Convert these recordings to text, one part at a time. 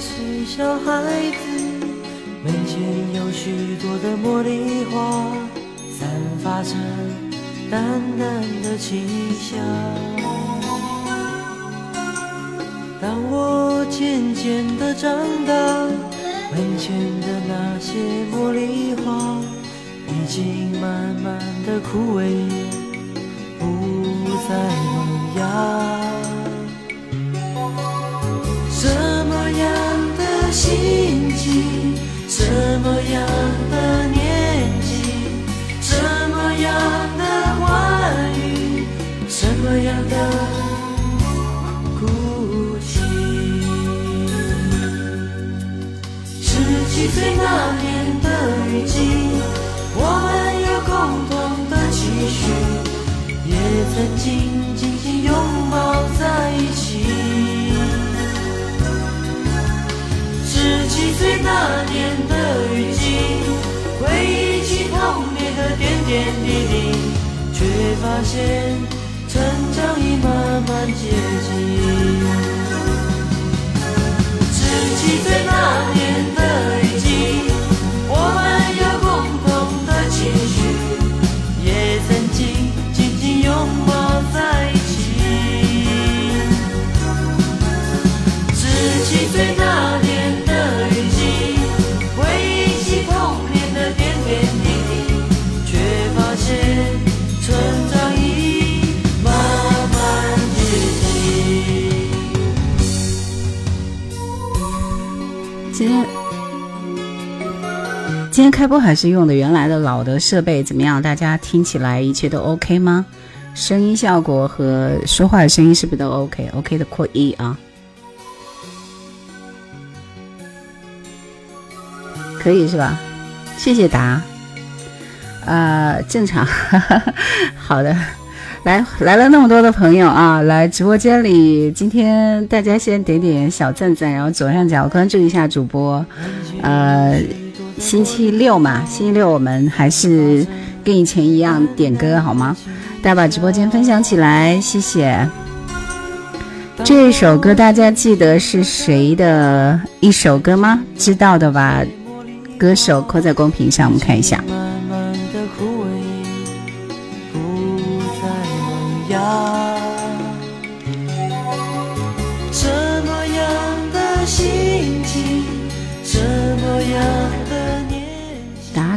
是小孩子，门前有许多的茉莉花，散发着淡淡的清香。当我渐渐的长大，门前的那些茉莉花已经慢慢的枯萎，不再萌芽。心情，什么样的年纪，什么样的话语，什么样的哭泣？十七岁那年的雨季，我们有共同的期许，也曾经紧紧拥抱在一起。七岁那年的雨季，回忆起童年的点点滴滴，却发现成长已慢慢接近。十七岁那年的雨季今天开播还是用的原来的老的设备，怎么样？大家听起来一切都 OK 吗？声音效果和说话的声音是不是都 OK？OK 的扩一啊，可以是吧？谢谢答，呃，正常，好的。来来了那么多的朋友啊，来直播间里，今天大家先点点小赞赞，然后左上角关注一下主播。呃，星期六嘛，星期六我们还是跟以前一样点歌好吗？大家把直播间分享起来，谢谢。这首歌大家记得是谁的一首歌吗？知道的吧？歌手扣在公屏上，我们看一下。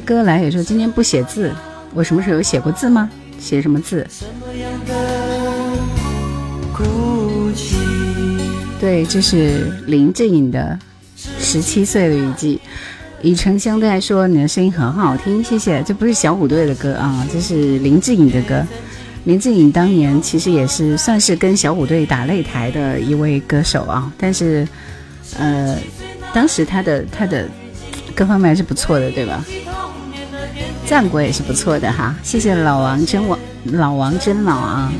哥来也说今天不写字，我什么时候写过字吗？写什么字？对，这是林志颖的《十七岁的雨季》。以诚相对来说，你的声音很好听，谢谢。这不是小虎队的歌啊，这是林志颖的歌。林志颖当年其实也是算是跟小虎队打擂台的一位歌手啊，但是，呃，当时他的他的各方面还是不错的，对吧？战国也是不错的哈，谢谢老王真王，老王真老啊。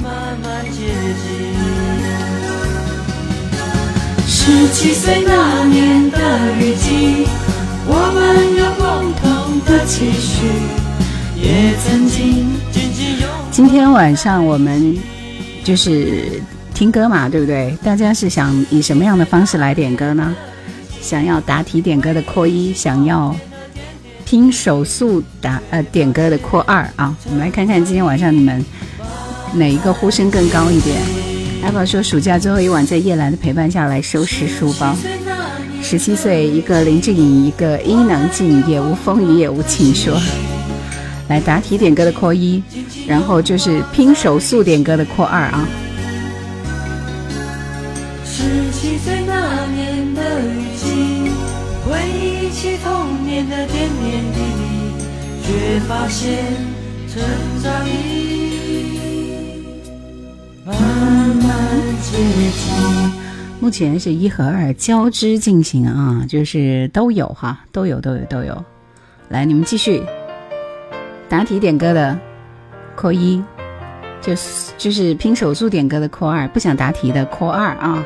十七岁那年的雨季，我们有共同的期许，也曾经今天晚上我们就是听歌嘛，对不对？大家是想以什么样的方式来点歌呢？想要答题点歌的扣一，想要。听手速打呃点歌的扩二啊，我们来看看今天晚上你们哪一个呼声更高一点。阿宝说暑假最后一晚在叶兰的陪伴下来收拾书包。十七岁，一个林志颖，一个伊能静，也无风雨也无晴说。来答题点歌的扩一，然后就是拼手速点歌的扩二啊。十七岁那年的雨，起童年的点点滴滴。却发现成长已慢慢接近。目前是一和二交织进行啊，就是都有哈，都有都有都有。来，你们继续答题点歌的扣一，就是就是拼手速点歌的扣二，不想答题的扣二啊。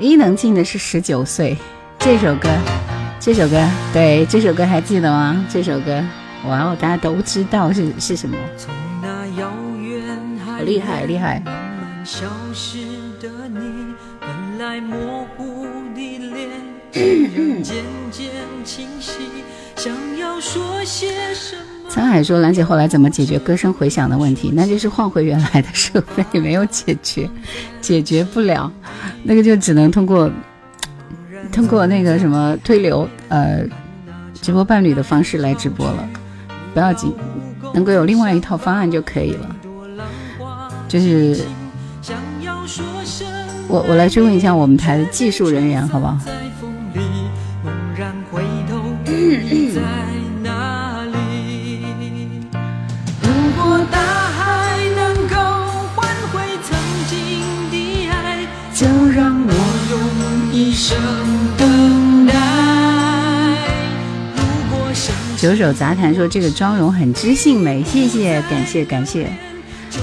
伊能静的是十九岁，这首歌，这首歌，对，这首歌还记得吗？这首歌。哇哦，大家都知道是是什么，好厉害厉害！沧海说：“兰姐后来怎么解决歌声回响的问题？那就是换回原来的设备，没有解决，解决不了，那个就只能通过通过那个什么推流，呃，直播伴侣的方式来直播了，不要紧，能够有另外一套方案就可以了。就是我我来追问一下我们台的技术人员，好不好？”就让我用一生九首杂谈说这个妆容很知性美，谢谢，感谢感谢。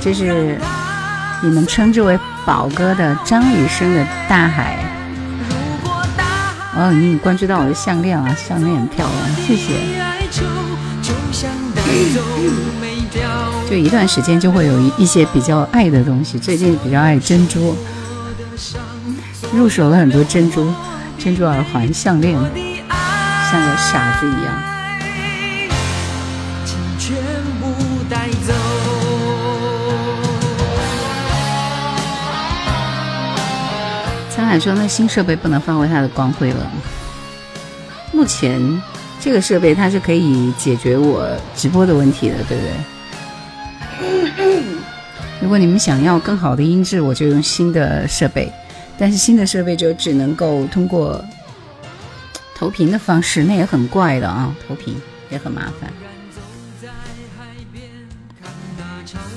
这是你们称之为宝哥的张雨生的大海。哦，你关注到我的项链了，项链很漂亮，谢谢。就一段时间就会有一一些比较爱的东西，最近比较爱珍珠。入手了很多珍珠、珍珠耳环、项链，像个傻子一样。海说：“那新设备不能发挥它的光辉了。目前这个设备它是可以解决我直播的问题的，对不对？如果你们想要更好的音质，我就用新的设备。”但是新的设备就只能够通过投屏的方式，那也很怪的啊，投屏也很麻烦。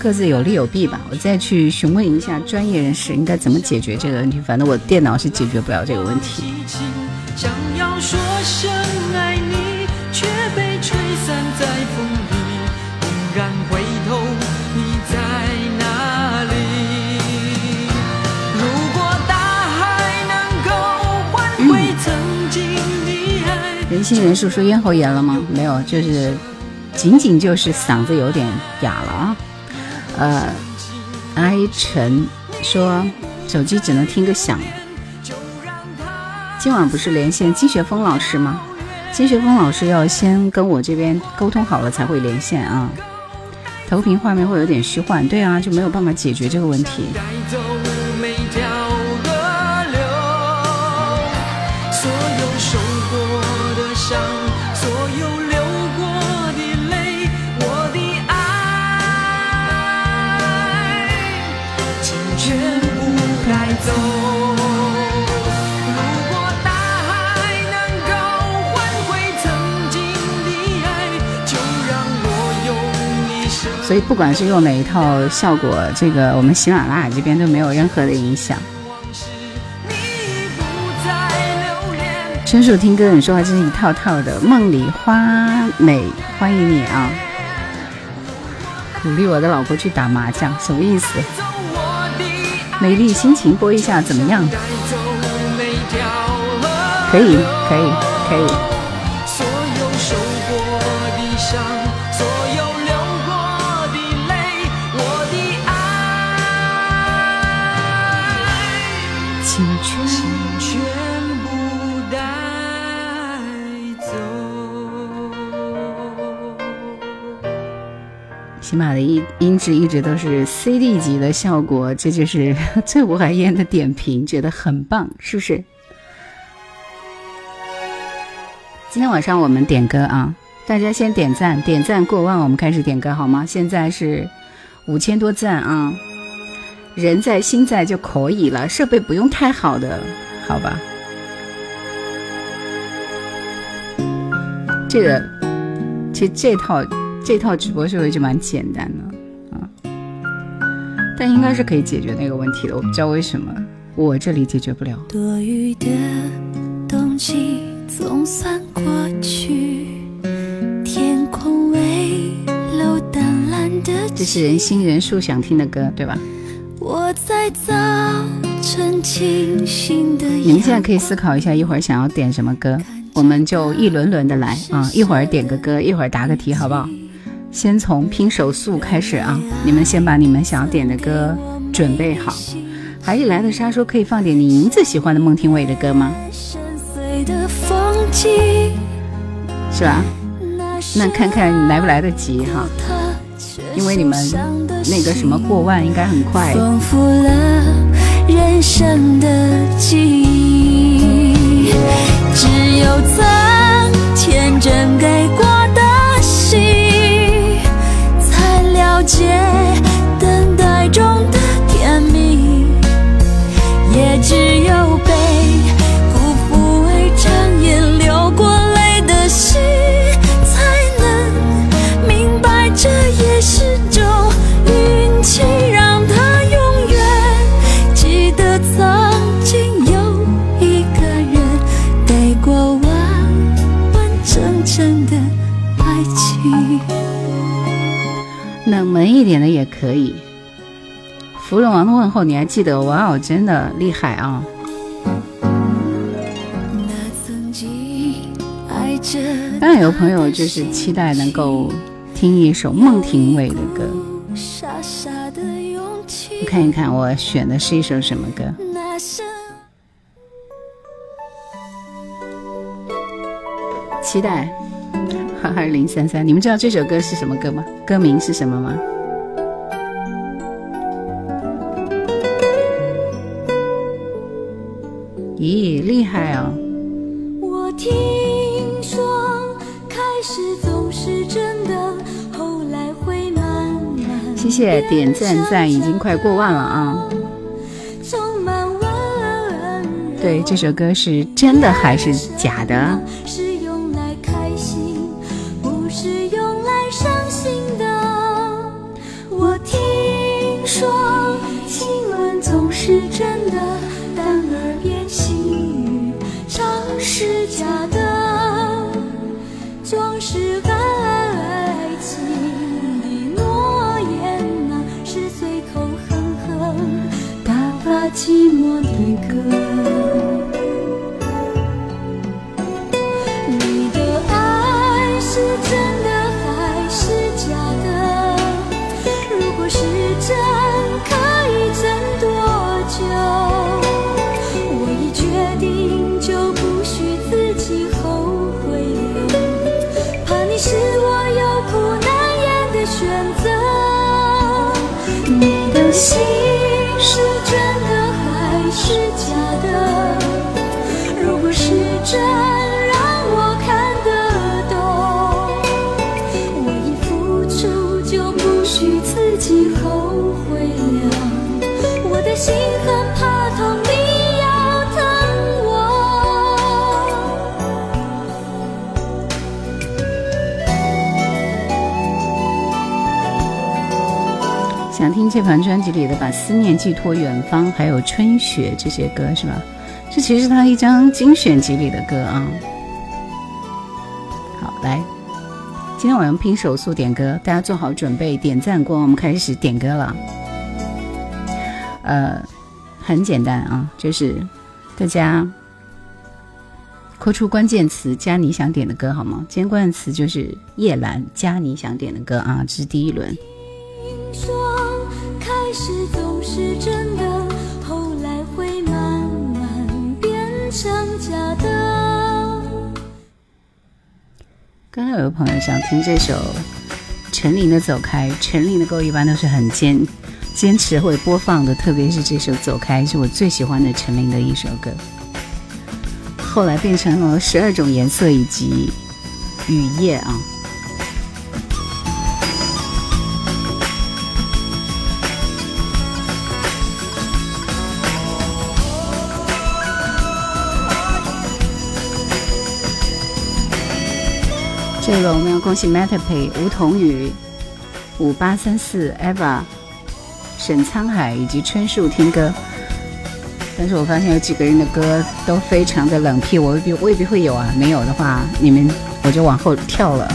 各自有利有弊吧，我再去询问一下专业人士应该怎么解决这个问题。反正我电脑是解决不了这个问题。想要说声爱你，却被吹散在风里，猛然回头。人心人数说咽喉炎了吗？没有，就是仅仅就是嗓子有点哑了啊。呃，哀晨说手机只能听个响。今晚不是连线金学峰老师吗？金学峰老师要先跟我这边沟通好了才会连线啊。投屏画面会有点虚幻，对啊，就没有办法解决这个问题。所以不管是用哪一套效果，这个我们喜马拉雅这边都没有任何的影响。纯属听歌，你说话这是一套套的。梦里花美，欢迎你啊！鼓励我的老婆去打麻将，什么意思？美丽心情播一下怎么样？可以，可以，可以。起码的音音质一直都是 CD 级的效果，这就是 最无海烟的点评，觉得很棒，是不是？今天晚上我们点歌啊，大家先点赞，点赞过万，我们开始点歌好吗？现在是五千多赞啊，人在心在就可以了，设备不用太好的，好吧？这个，其实这套。这套直播设备就蛮简单的啊，但应该是可以解决那个问题的。我不知道为什么我这里解决不了。多余的冬季总算过去，天空微露淡蓝的。这是人心人数想听的歌，对吧？我在早晨清醒的。你们现在可以思考一下，一会儿想要点什么歌，我们就一轮轮的来啊，一会儿点个歌，一会儿答个题，好不好？先从拼手速开始啊！你们先把你们想要点的歌准备好。海里来的沙说可以放点你名字喜欢的孟庭苇的歌吗？是吧？那看看来不来得及哈，因为你们那个什么过万应该很快。只有曾天真给过的解等待中的甜蜜，也只有被冷门一点的也可以。芙蓉王的问候你还记得？哇哦，真的厉害啊！当然有朋友就是期待能够听一首孟庭苇的歌。看一看，我选的是一首什么歌？期待。二零三三，你们知道这首歌是什么歌吗？歌名是什么吗？咦，厉害哦！我听说开始总是真的，后来会慢慢谢谢点赞赞，已经快过万了啊！对，这首歌是真的还是假的？这盘专辑里的《把思念寄托远方》，还有《春雪》这些歌是吧？这其实是他一张精选集里的歌啊。好，来，今天晚上拼手速点歌，大家做好准备，点赞过，我们开始点歌了。呃，很简单啊，就是大家扣出关键词加你想点的歌好吗？今天关键词就是叶兰加你想点的歌啊，这是第一轮。是真的，后来会慢慢变成假的。刚刚有个朋友想听这首陈琳的《走开》，陈琳的歌一般都是很坚坚持会播放的，特别是这首《走开》是我最喜欢的陈琳的一首歌。后来变成了十二种颜色以及雨夜啊。这个我们要恭喜 MetaPay、吴桐宇、五八三四 Eva、沈沧海以及春树听歌，但是我发现有几个人的歌都非常的冷僻，我未必未必会有啊，没有的话，你们我就往后跳了。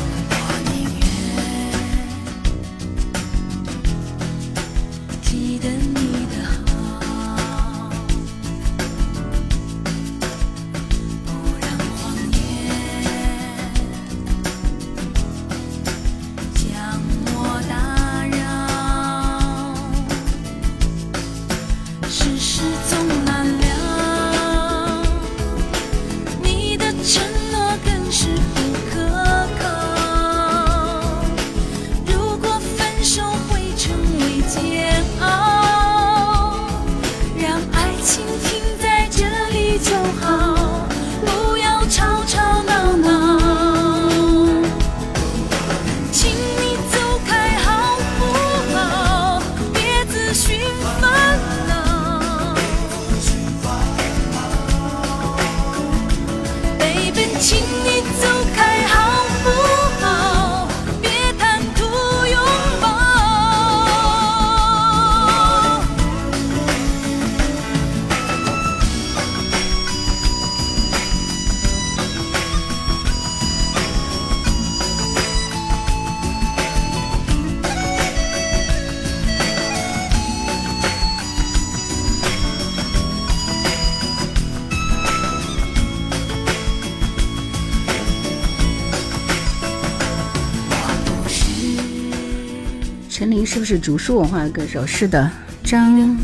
是不是竹树文化的歌手？是的，张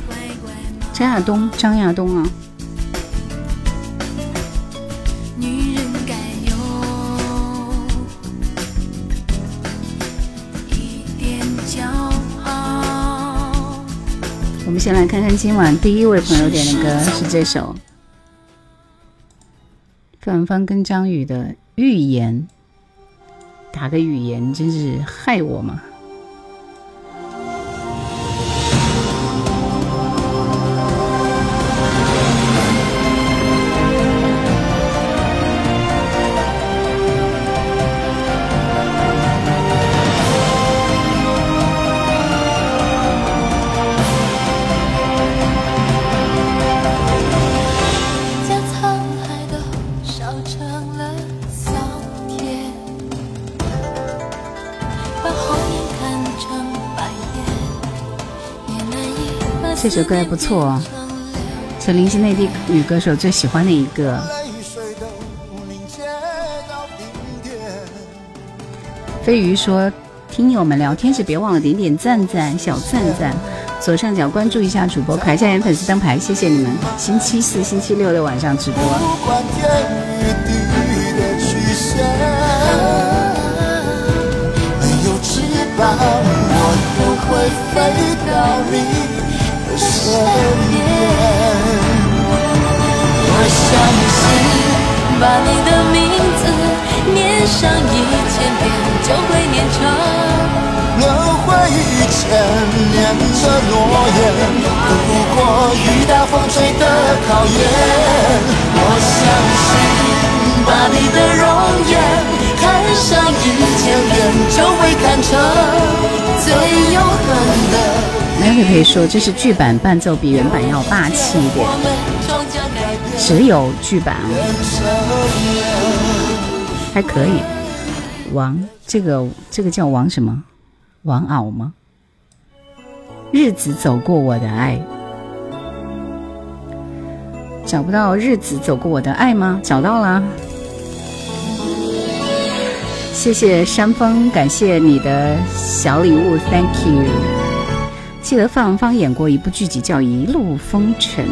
张亚东，张亚东啊。我们先来看看今晚第一位朋友点的歌是这首，范芳跟张宇的《预言》，打个语言真是害我吗。这首歌还不错哦，陈琳是内地女歌手最喜欢的一个。飞鱼说：“听友们聊天时别忘了点点赞赞小赞赞，左上角关注一下主播，开下点粉丝灯牌，谢谢你们。星期四、星期六的晚上直播。”翅膀，我不会飞到你身边，我相信，把你的名字念上一千遍，就会念成轮回一千年的诺言，不过雨打风吹的考验。我相信，把你的容颜看上一千遍，就会看成最永恒的。可以可以说，这是剧版伴奏比原版要霸气一点。只有剧版，还可以。王，这个这个叫王什么？王敖吗？日子走过我的爱，找不到日子走过我的爱吗？找到了。谢谢山峰，感谢你的小礼物，Thank you。记得范文芳演过一部剧集叫《一路风尘》，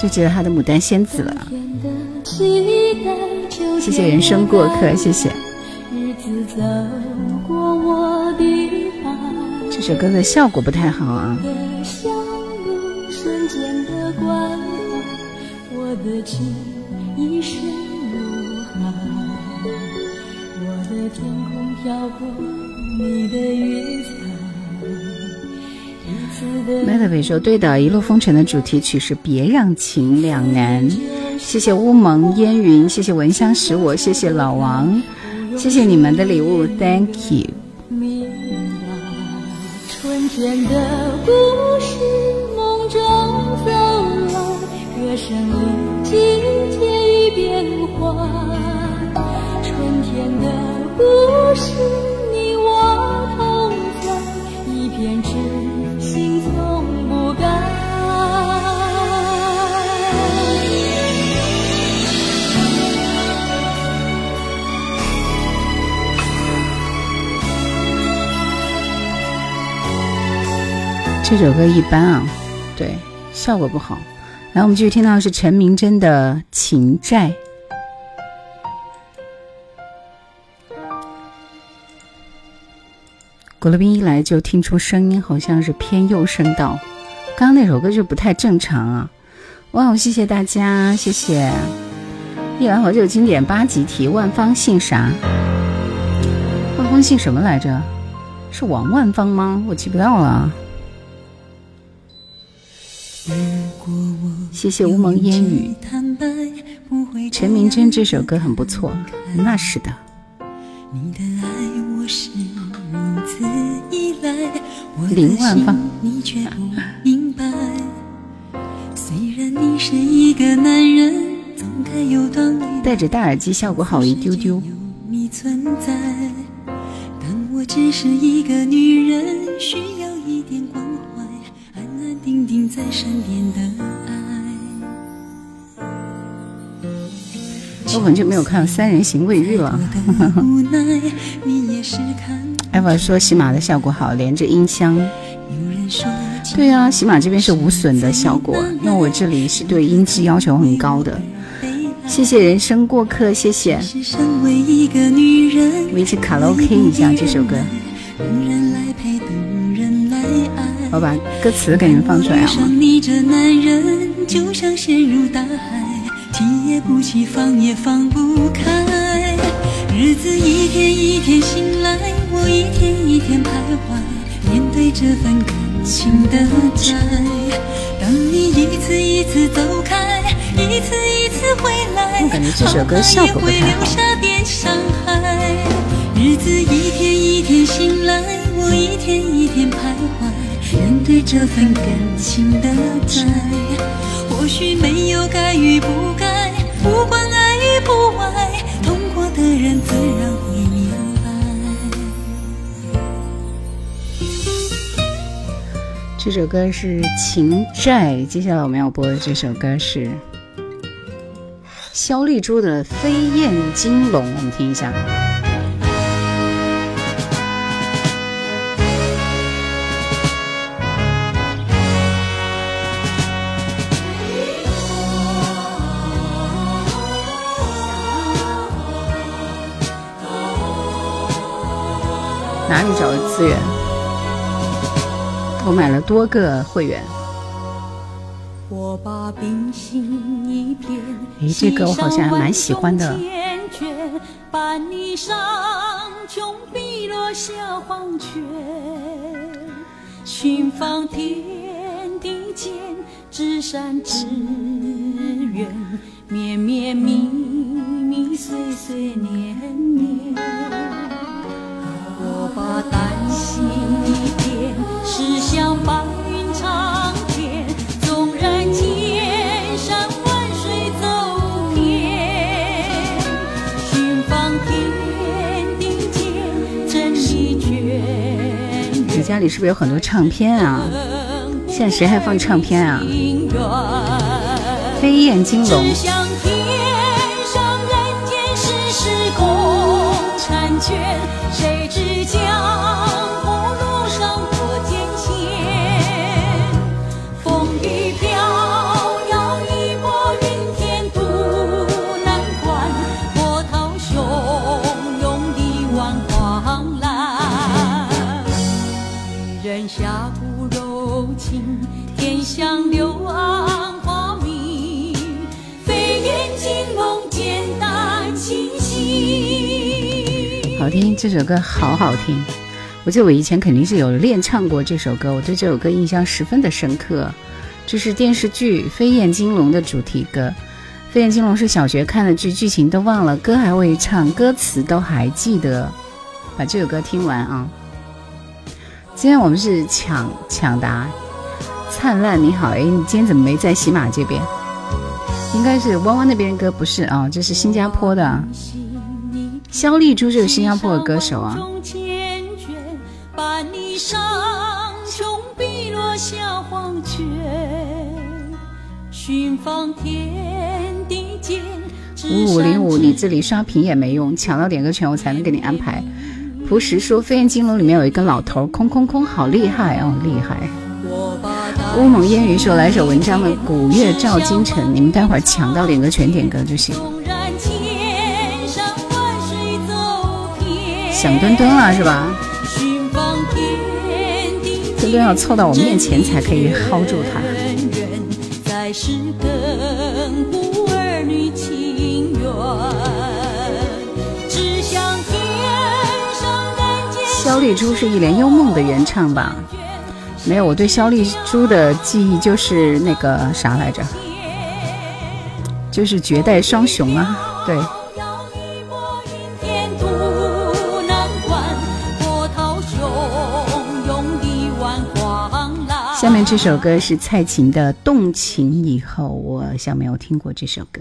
就记得她的《牡丹仙子》了。谢谢人生过客，谢谢。这首歌的效果不太好啊。麦德伟说：“对的，《一路风尘》的主题曲是《别让情两难》。”谢谢乌蒙烟云，谢谢闻香识我，谢谢老王，谢谢你们的礼物，Thank you。春天的故事，梦中走来，歌声里季节与变化。春天的故事，你我同在一片痴。心从不改。这首歌一般啊，对，效果不好。来，我们继续听到的是陈明真的《情债》。古乐斌一来就听出声音好像是偏右声道，刚刚那首歌就不太正常啊！哇，谢谢大家，谢谢！一来好久经典八级题，万芳姓啥？万芳姓什么来着？是王万芳吗？我记不到了。谢谢乌蒙烟雨。陈明真这首歌很不错，那是的。林万芳。戴着大耳机效果好一丢丢。只是一个女人，需要一点关怀，安安定定在身边的爱。我很久没有看《三人行未遇》了。艾娃说喜马的效果好，连着音箱。对啊，喜马这边是无损的效果，那我这里是对音质要求很高的。谢谢人生过客，谢谢。我们一起卡拉 OK 一下这首歌。我把歌词给你们放出来好吗？日子一天一天醒来，我一天一天徘徊，面对这份感情的债。当你一次一次走开，一次一次回来，我感觉这首歌效果不太好。日子一天一天醒来，我一天一天徘徊，面对这份感情的债。或许没有该与不该，不管这首歌是《情债》，接下来我们要播的这首歌是肖丽珠的《飞燕金龙》，我们听一下。哪里找的资源？我买了多个会员。哎，这歌我好像还蛮喜欢的。寻访天地间，至善至远，绵绵密密，岁岁年年。我担心是像白云长天，纵然千山万水走遍，寻访天地间真理卷。你家里是不是有很多唱片啊？现在谁还放唱片啊？飞燕金龙。这首歌好好听。我记得我以前肯定是有练唱过这首歌，我对这首歌印象十分的深刻。这是电视剧《飞燕金龙》的主题歌，《飞燕金龙》是小学看的剧，剧情都忘了，歌还未唱，歌词都还记得。把这首歌听完啊！今天我们是抢抢答，灿烂你好，哎，你今天怎么没在喜马这边？应该是弯弯那边歌，不是啊？这是新加坡的。肖丽珠是新加坡的歌手啊。五五零五，你这里刷屏也没用，抢到点歌权我才能给你安排。朴实说，《飞燕金龙》里面有一个老头，空空空，好厉害哦，厉害。乌蒙烟雨说，来首文章的《古月照今晨》，你们待会儿抢到点歌权点歌就行。想墩墩了是吧？墩墩要凑到我面前才可以薅住他。肖丽珠是一帘幽梦的原唱吧？没有，我对肖丽珠的记忆就是那个啥来着？就是绝代双雄啊，对。这首歌是蔡琴的《动情以后》，我好像没有听过这首歌。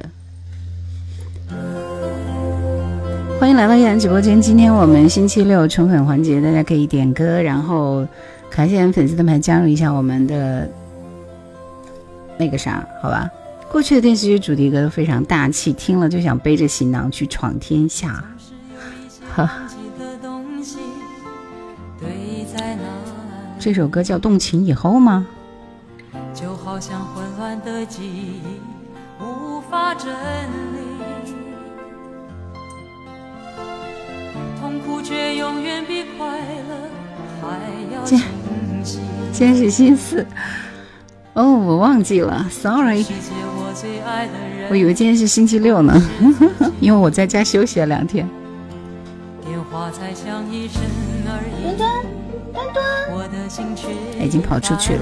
欢迎来到依然直播间，今天我们星期六宠粉环节，大家可以点歌，然后感谢粉丝灯牌加入一下我们的那个啥，好吧？过去的电视剧主题歌都非常大气，听了就想背着行囊去闯天下。这首歌叫《动情以后》吗？就好像混乱的记忆无法整理，痛苦却永远比快乐还要清晰。今天是星期四。哦，我忘记了，sorry。我以为今天是星期六呢，因为我在家休息了两天。端端，端端，已经跑出去了。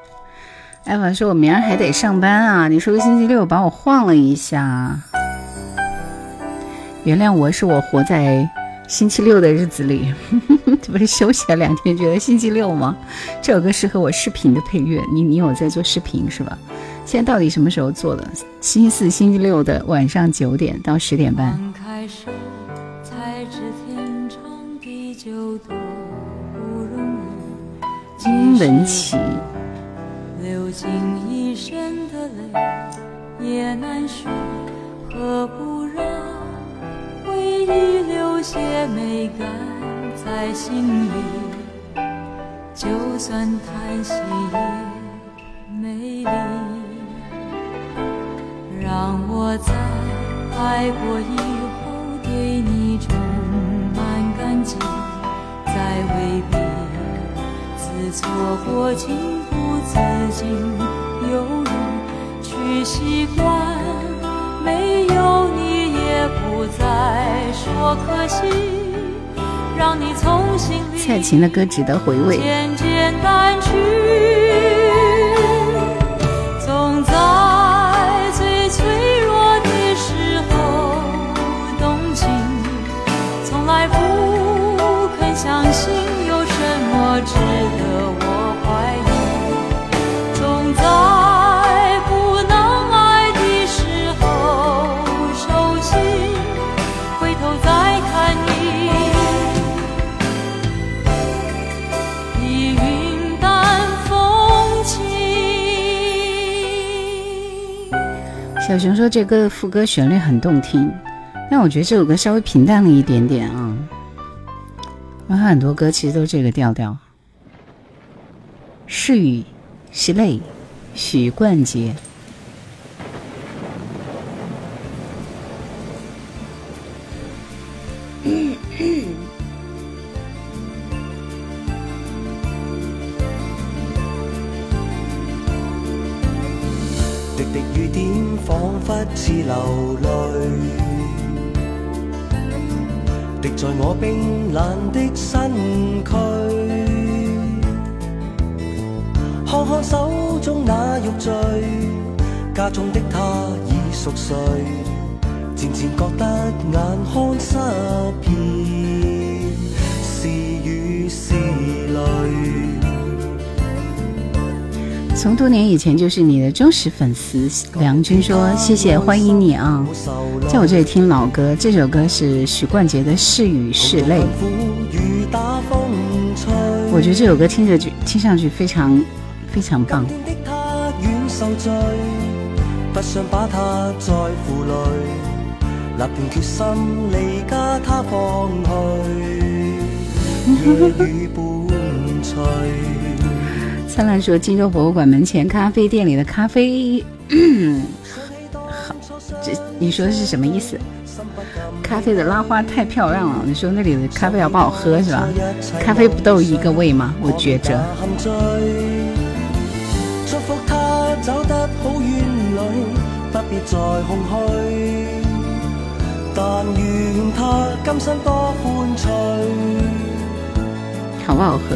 艾娃说：“我明儿还得上班啊，你说个星期六把我晃了一下，原谅我是我活在星期六的日子里，这不是休息了两天，觉得星期六吗？这首歌适合我视频的配乐，你你有在做视频是吧？现在到底什么时候做的？星期四、星期六的晚上九点到十点半。”金文琪。流尽一生的泪，也难说何不让回忆留些美感在心里。就算叹息也美丽。让我在爱过以后，对你充满感激，再未必。错过，情去习惯。没有你，也不再说可惜。让你从心里蔡琴的歌值得回味。渐渐淡去，小熊说：“这个副歌旋律很动听，但我觉得这首歌稍微平淡了一点点啊。我看很多歌其实都这个调调。”是雨是泪，许冠杰。就是你的忠实粉丝，梁军说谢谢欢迎你啊，在我这里听老歌，这首歌是许冠杰的《是雨是泪》，我觉得这首歌听着去听上去非常非常棒。灿烂说：“荆州博物馆门前咖啡店里的咖啡，好你说是什么意思？咖啡的拉花太漂亮了，你说那里的咖啡好不好喝是吧？咖啡不都一个味吗？我觉着。好不好喝？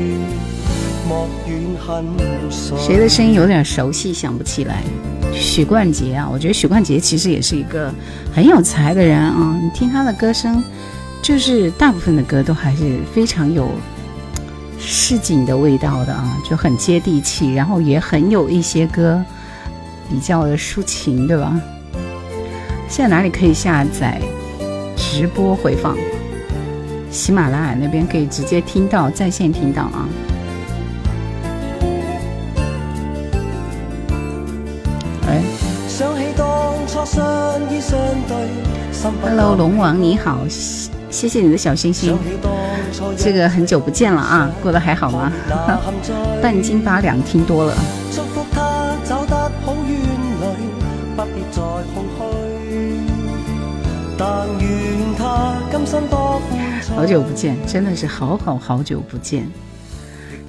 谁的声音有点熟悉，想不起来。许冠杰啊，我觉得许冠杰其实也是一个很有才的人啊。你听他的歌声，就是大部分的歌都还是非常有市井的味道的啊，就很接地气，然后也很有一些歌比较的抒情，对吧？现在哪里可以下载直播回放？喜马拉雅那边可以直接听到，在线听到啊。Hello，龙王你好，谢谢你的小星星，这个很久不见了啊，过得还好吗？半斤八两听多了。好久不见，真的是好好好久不见。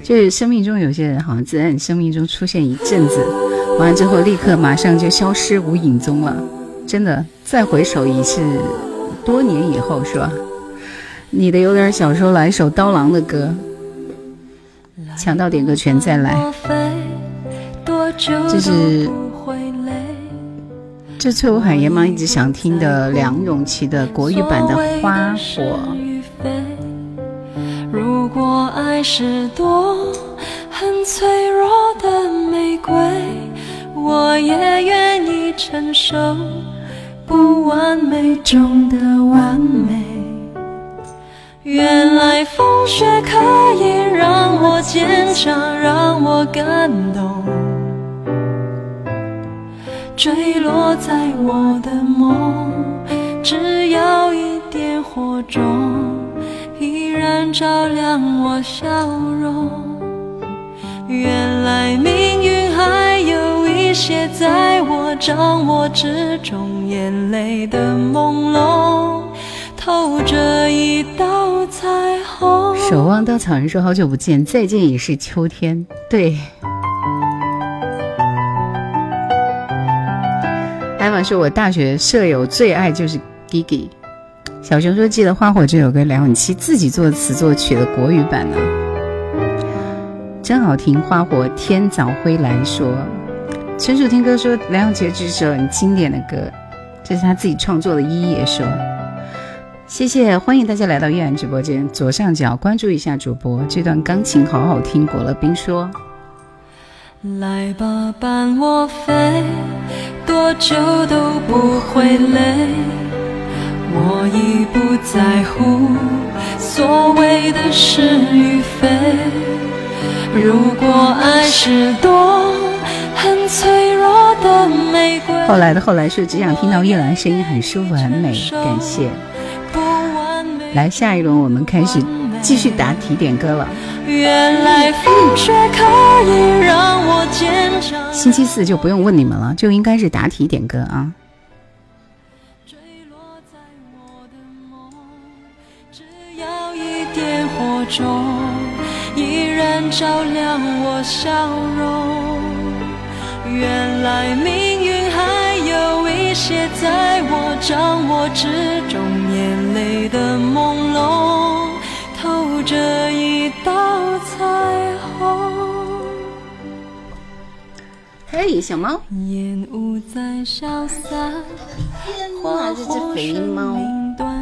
就是生命中有些人，好像在你生命中出现一阵子，完了之后立刻马上就消失无影踪了。真的，再回首已是多年以后，是吧？你的有点小时候来一首刀郎的歌，抢到点歌权再来。这是这翠湖海盐吗？一直想听的梁咏琪的国语版的《花火》。如果爱是朵很脆弱的玫瑰，我也愿意承受。不完美中的完美，原来风雪可以让我坚强，让我感动。坠落在我的梦，只要一点火种，依然照亮我笑容。原来命写在我掌握之中。眼泪的朦胧，透着一道彩虹。守望稻草人说：“好久不见，再见已是秋天。”对。艾玛说：“我大学舍友最爱就是 Gigi。”小熊说：“记得《花火》这首歌，梁咏琪自己作词作曲的国语版呢，真好听。”花火天早灰蓝说：“陈楚听歌说，梁咏琪这首很经典的歌。”这是他自己创作的，依依也说：“谢谢，欢迎大家来到叶然直播间，左上角关注一下主播。这段钢琴好好听。”果乐冰说：“来吧，伴我飞，多久都不会累。我已不在乎所谓的是与非。如果爱是多……”很脆弱的玫瑰。后来的后来是只想听到叶兰声音很舒服很美，感谢。来下一轮我们开始继续答题点歌了。原来风雪可以让我坚强星期四就不用问你们了，就应该是答题点歌啊。依然照亮我笑容。原来命运还有一些在我掌握之中，眼泪的朦胧透着一道彩虹。嘿，小猫。烟雾在消散。天哪，这只肥猫，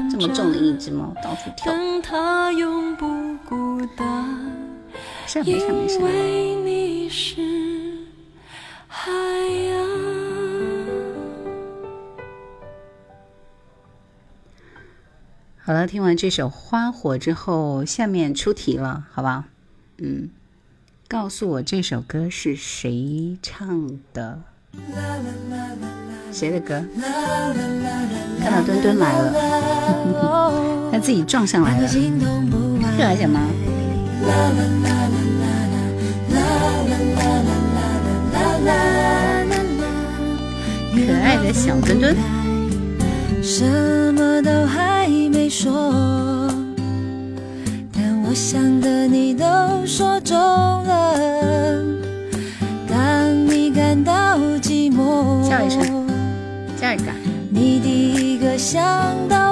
这么重的一只猫，到处跳。等它永不孤单，因为你是。海洋。好了，听完这首《花火》之后，下面出题了，好吧？嗯，告诉我这首歌是谁唱的？谁的歌？看到墩墩来了，他自己撞上来了，这还行吗？可爱的小墩墩，什么都还没说，但我想的你都说中了。当你感到寂寞，叫一声，叫一个，你第一个想到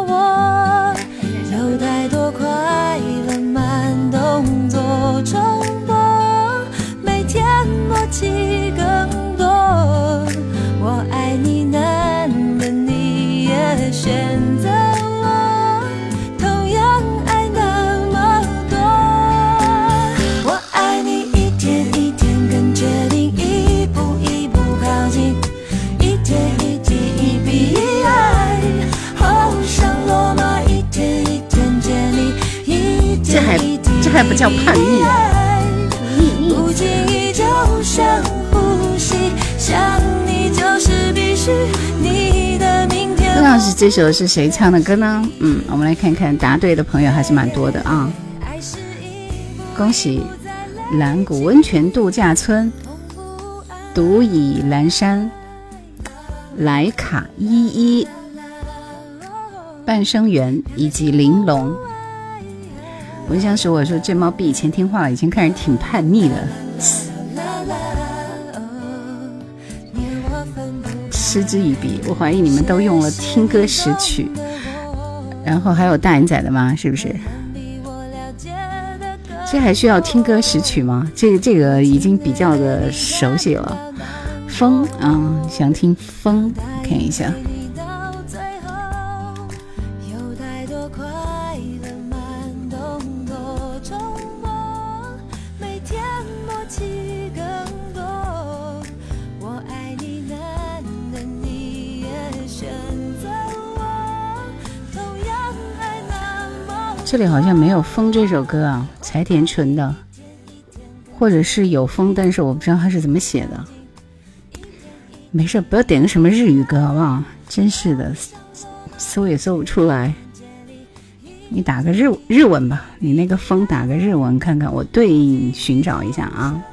点一滴这还不叫叛逆不经意就像呼吸，想你就是必须，你的明天不知道是这首是谁唱的歌呢？嗯，我们来看看，答对的朋友还是蛮多的啊！恭喜蓝谷温泉度假村、独倚阑珊、莱卡依依、半生缘以及玲珑。闻香识我说这猫比以前听话了，以前看人挺叛逆的。嗤之以鼻，我怀疑你们都用了听歌识曲，然后还有大眼仔的吗？是不是？这还需要听歌识曲吗？这个这个已经比较的熟悉了。风啊，想听风，看一下。这里好像没有《风》这首歌啊，柴田纯的，或者是有风，但是我不知道他是怎么写的。没事，不要点个什么日语歌，好不好？真是的，搜也搜不出来。你打个日日文吧，你那个风打个日文看看，我对应寻找一下啊。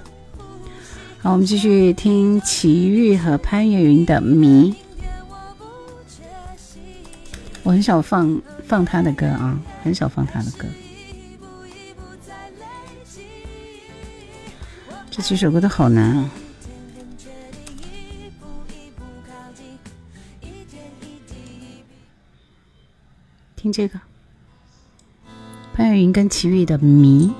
好，我们继续听齐豫和潘越云的《迷》。我很少放放他的歌啊，很少放他的歌。这几首歌都好难啊。听这个，潘越云跟齐豫的《迷》，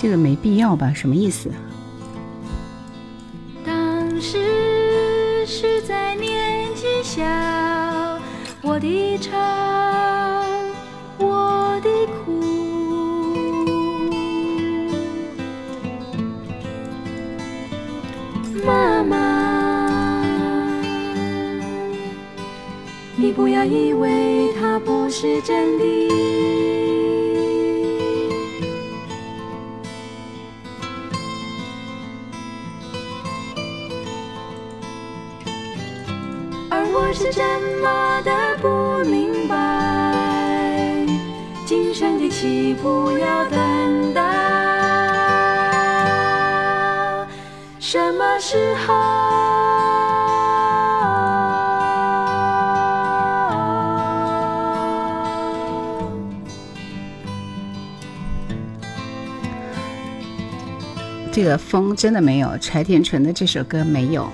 这个没必要吧？什么意思？当时是在年纪小，我的愁，我的苦，妈妈，你不要以为它不是真的。是怎么的不明白，今生的起步要等到什么时候？这个风真的没有，柴田纯的这首歌没有。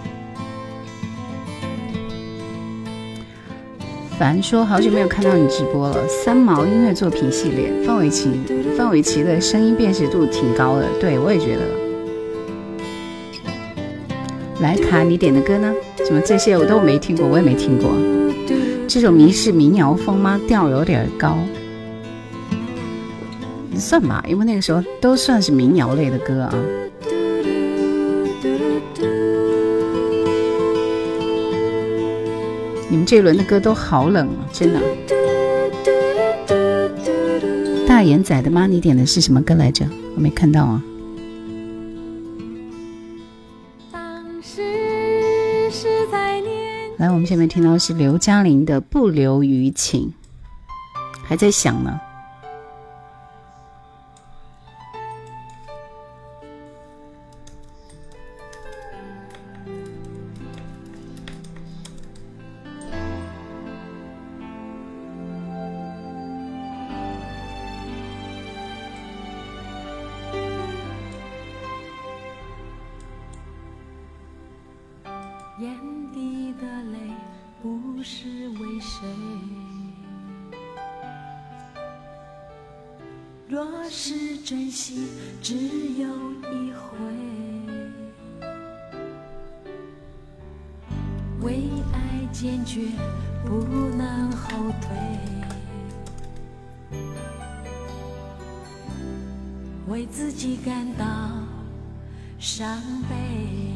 凡说好久没有看到你直播了，三毛音乐作品系列，范玮琪，范玮琪的声音辨识度挺高的，对我也觉得。莱卡，你点的歌呢？怎么这些我都没听过，我也没听过。这首《迷》是民谣风吗？调有点高，算吧，因为那个时候都算是民谣类的歌啊。这一轮的歌都好冷啊，真的。大眼仔的妈？你点的是什么歌来着？我没看到啊。来，我们下面听到是刘嘉玲的《不留余情》，还在想呢。是真心只有一回。为爱坚决不能后退。为自己感到伤悲。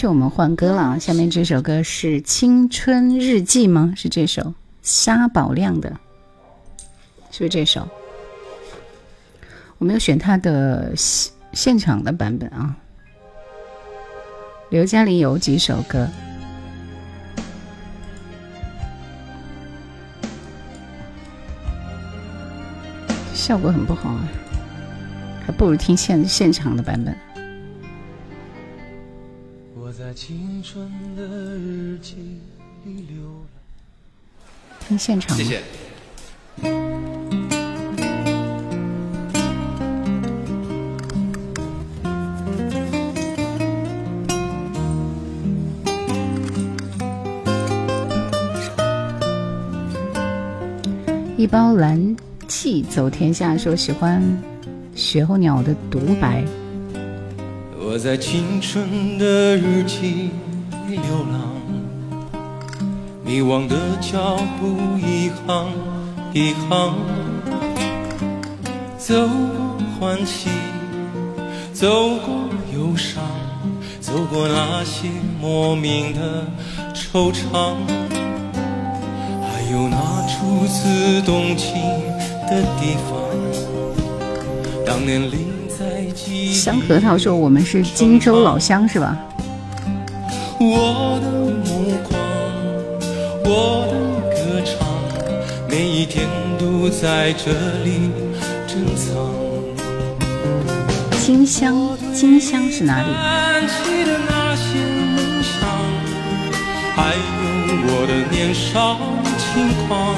续，我们换歌了啊。下面这首歌是《青春日记》吗？是这首沙宝亮的，是不是这首？我没有选他的现现场的版本啊。刘嘉玲有几首歌，效果很不好啊，还不如听现现场的版本。青春的日记听现场。谢谢。一包蓝气走天下，说喜欢雪候鸟的独白。我在青春的日记里流浪，迷惘的脚步一行一行，走过欢喜，走过忧伤，走过那些莫名的惆怅，还有那初次动情的地方，当年离。香核桃说：“我们是荆州老乡，是吧？”我的目光，我的歌唱，每一天都在这里珍藏。金乡，金乡是哪里？还有我的年少轻狂。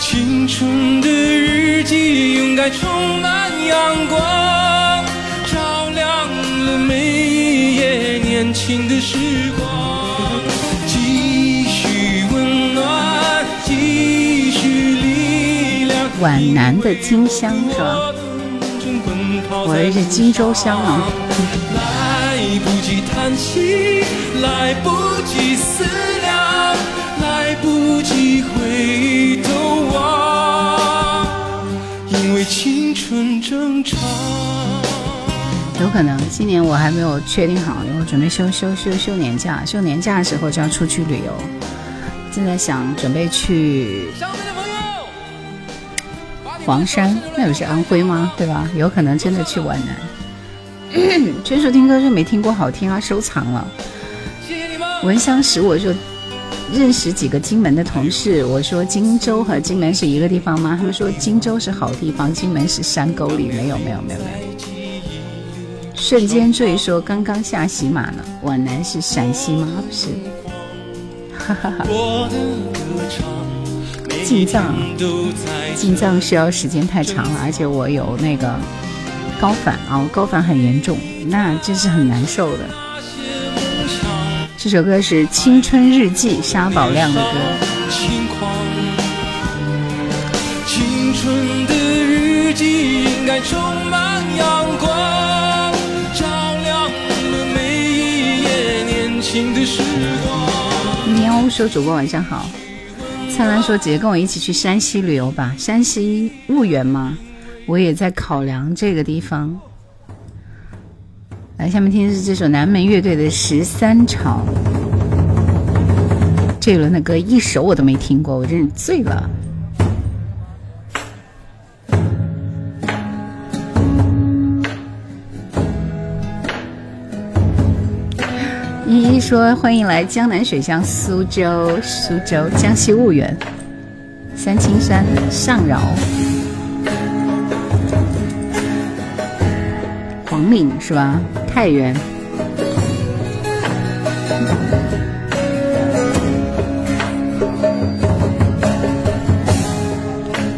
青春的日记应该充满阳光，照亮了每一页年轻的时光。继续温暖，继续力量。皖南的金香是吧？我这是荆州香啊。来不及叹息，来不及思量，来不及回头。正常。有可能今年我还没有确定好，因为准备休休休休年假，休年假的时候就要出去旅游。正在想准备去黄山，那不是安徽吗？对吧？有可能真的去皖南。全属听歌就没听过，好听啊，收藏了。闻香识我就认识几个荆门的同事，我说荆州和荆门是一个地方吗？他们说荆州是好地方，荆门是山沟里。没有没有没有没有。瞬间坠说刚刚下喜马呢，皖南是陕西吗？不是。哈哈哈。进藏，进藏需要时间太长了，而且我有那个高反啊，高反很严重，那真是很难受的。这首歌是《青春日记》，沙宝亮的歌。青春的日记应该充满阳光，照亮了每一页年轻的时光。喵说：“主播晚上好。”灿烂说：“姐姐跟我一起去山西旅游吧，山西婺源吗？我也在考量这个地方。”来，下面听的是这首南门乐队的《十三朝》。这一轮的歌一首我都没听过，我真是醉了。依依说：“欢迎来江南水乡苏州，苏州江西婺源，三清山上饶，黄岭是吧？太原。”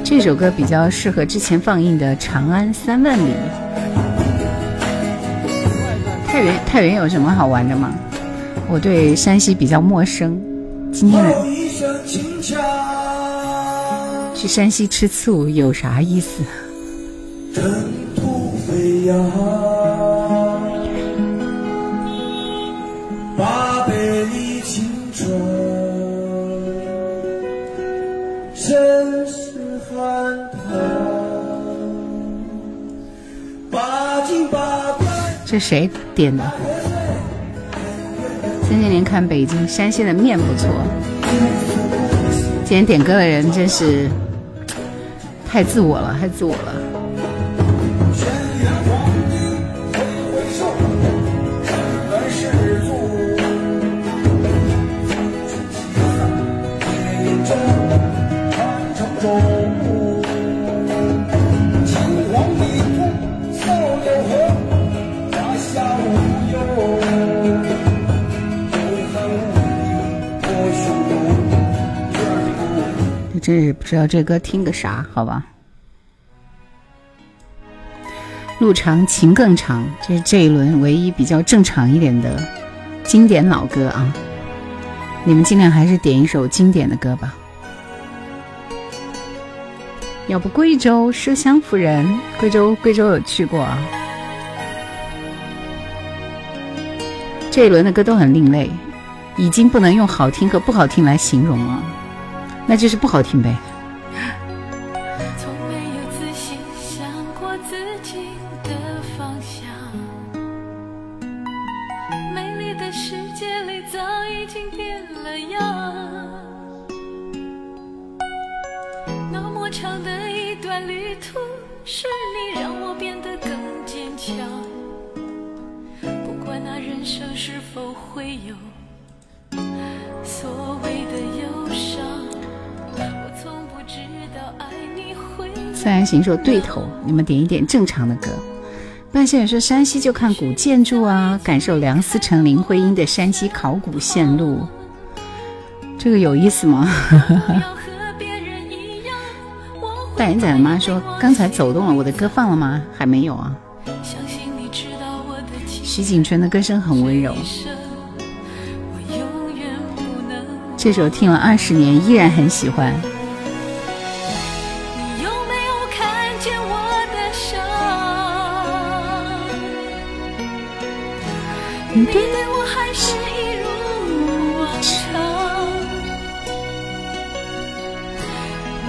这首歌比较适合之前放映的《长安三万里》。太原，太原有什么好玩的吗？我对山西比较陌生，今天去山西吃醋有啥意思？尘土飞扬谁点的？三千年看北京，山西的面不错。今天点歌的人真是太自我了，太自我了。真是不知道这歌听个啥，好吧。路长情更长，这是这一轮唯一比较正常一点的经典老歌啊。你们尽量还是点一首经典的歌吧。要不贵州奢香夫人，贵州贵州有去过啊。这一轮的歌都很另类，已经不能用好听和不好听来形容了。那就是不好听呗。行说对头，你们点一点正常的歌。半仙也说山西就看古建筑啊，感受梁思成、林徽因的山西考古线路，这个有意思吗？大眼仔的妈说刚才走动了，我的歌放了吗？还没有啊。徐锦春的歌声很温柔，这首听了二十年依然很喜欢。你对待我还是一如往常？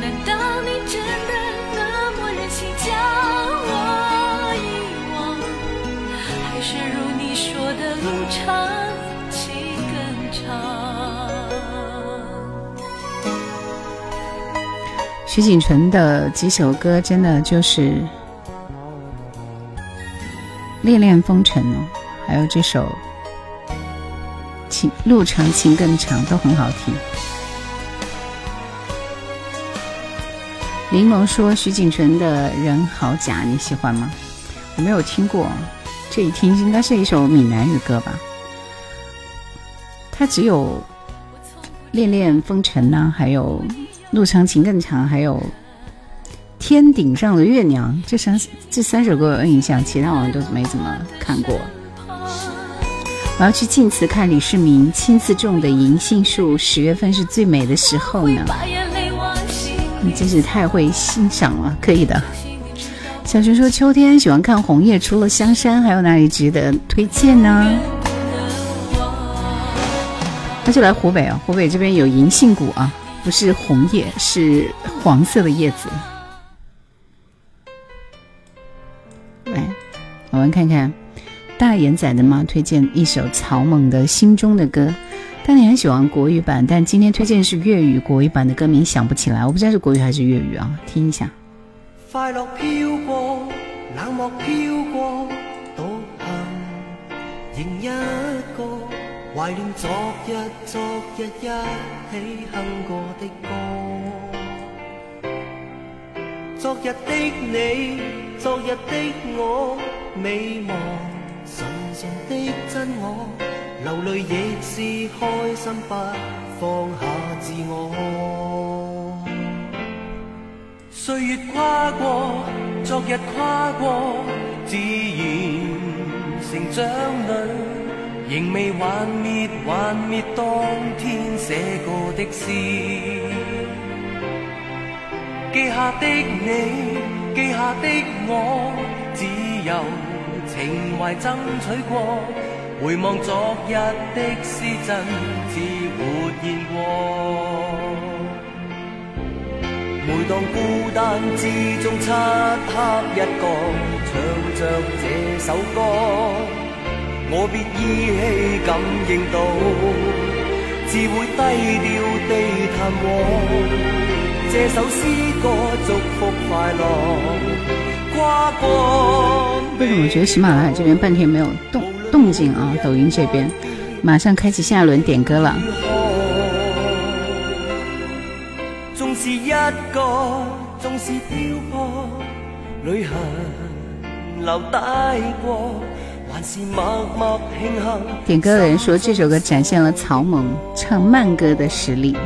难道你真的那么忍心将我遗忘？还是如你说的路长情更长？徐锦纯的几首歌真的就是《恋恋风尘》哦，还有这首《情路长情更长》都很好听。柠檬说徐锦纯的人好假，你喜欢吗？我没有听过，这一听应该是一首闽南语歌吧。它只有《恋恋风尘》呐，还有。路长情更长，还有天顶上的月娘，这三这三首歌有印象，其他好像都没怎么看过。我要去晋祠看李世民亲自种的银杏树，十月份是最美的时候呢。你真是太会欣赏了，可以的。小熊说秋天喜欢看红叶，除了香山，还有哪里值得推荐呢？那就来湖北啊，湖北这边有银杏谷啊。不是红叶，是黄色的叶子。来，我们看看大眼仔的妈推荐一首草蜢的《心中的歌》。但你很喜欢国语版，但今天推荐是粤语国语版的歌名想不起来，我不知道是国语还是粤语啊？听一下。快乐飘过，冷漠飘过，独行仍一个。怀念昨日，昨日一起哼过的歌。昨日的你，昨日的我，美梦纯纯的真我，流泪亦是开心，不放下自我。岁月跨过，昨日跨过，自然成长里。仍未幻灭，幻灭当天写过的诗。记下的你，记下的我，只有情怀争取过。回望昨日的诗，真似活现过。每当孤单之中，漆黑一角，唱着这首歌。我必依稀感应到，自会低调地谈和。这首诗歌祝福快乐。为什么我觉得喜马拉雅这边半天没有动动静啊？抖音这边马上开启下一轮点歌了。纵是一个，纵是漂泊，旅行留带过。点歌的人说，这首歌展现了草蜢唱慢歌的实力。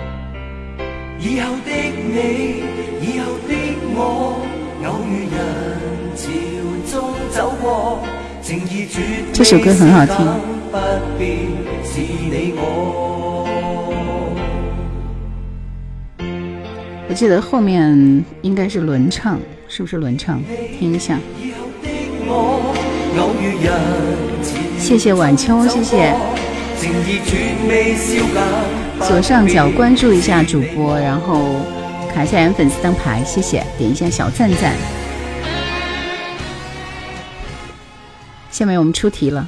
这首歌很好听。我记得后面应该是轮唱，是不是轮唱？听一下。谢谢晚秋，谢谢。左上角关注一下主播，然后卡下粉丝灯牌，谢谢，点一下小赞赞。下面我们出题了，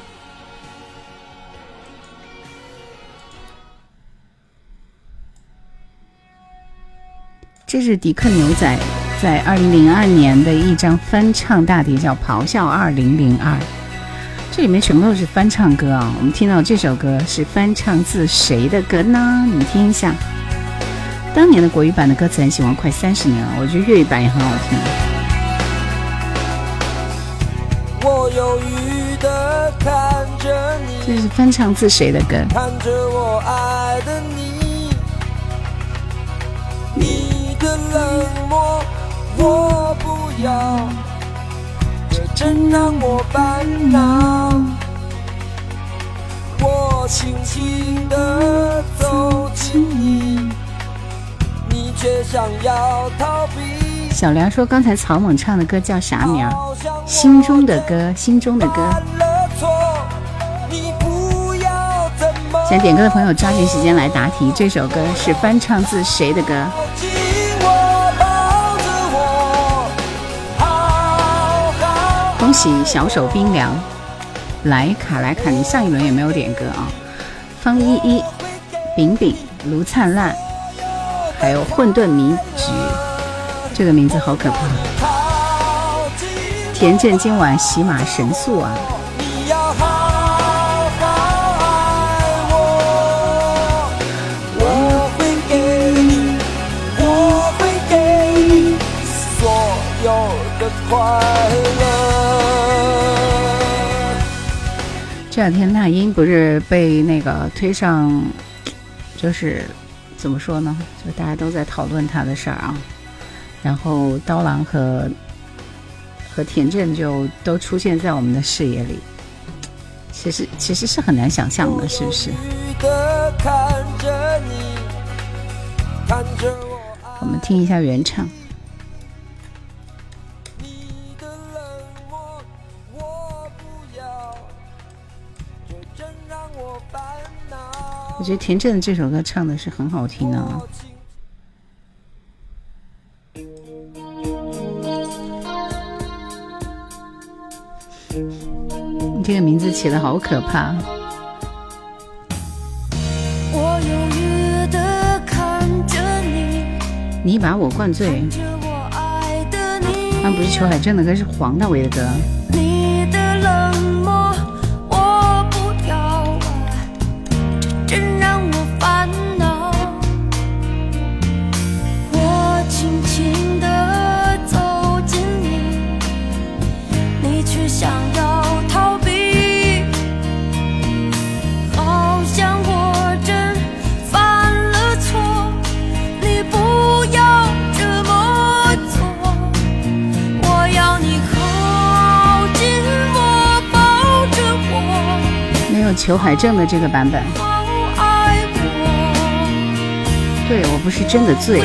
这是迪克牛仔。在二零零二年的一张翻唱大碟叫《咆哮二零零二》，这里面全部都是翻唱歌啊！我们听到这首歌是翻唱自谁的歌呢？你们听一下。当年的国语版的歌词很喜欢，快三十年了，我觉得粤语版也很好听。我犹豫的看着你，这是翻唱自谁的歌？看着我爱的你，你的冷漠。我不要，这真让我烦恼。我轻轻地走近你，你却想要逃避。小梁说：“刚才曹猛唱的歌叫啥名？心中的歌，心中的歌。”想点歌的朋友抓紧时间来答题。这首歌是翻唱自谁的歌？恭喜小手冰凉，来卡来卡，你上一轮也没有点歌啊。方依依、饼饼、卢灿烂，还有混沌迷局，这个名字好可怕。田震今晚洗马神速啊！这两天那英不是被那个推上，就是怎么说呢？就大家都在讨论她的事儿啊。然后刀郎和和田震就都出现在我们的视野里，其实其实是很难想象的，是不是？我们听一下原唱。我觉得田震的这首歌唱的是很好听的。你这个名字起的好可怕。你把我灌醉。那不是裘海正的歌，是黄大炜的歌。裘海正的这个版本，对我不是真的醉。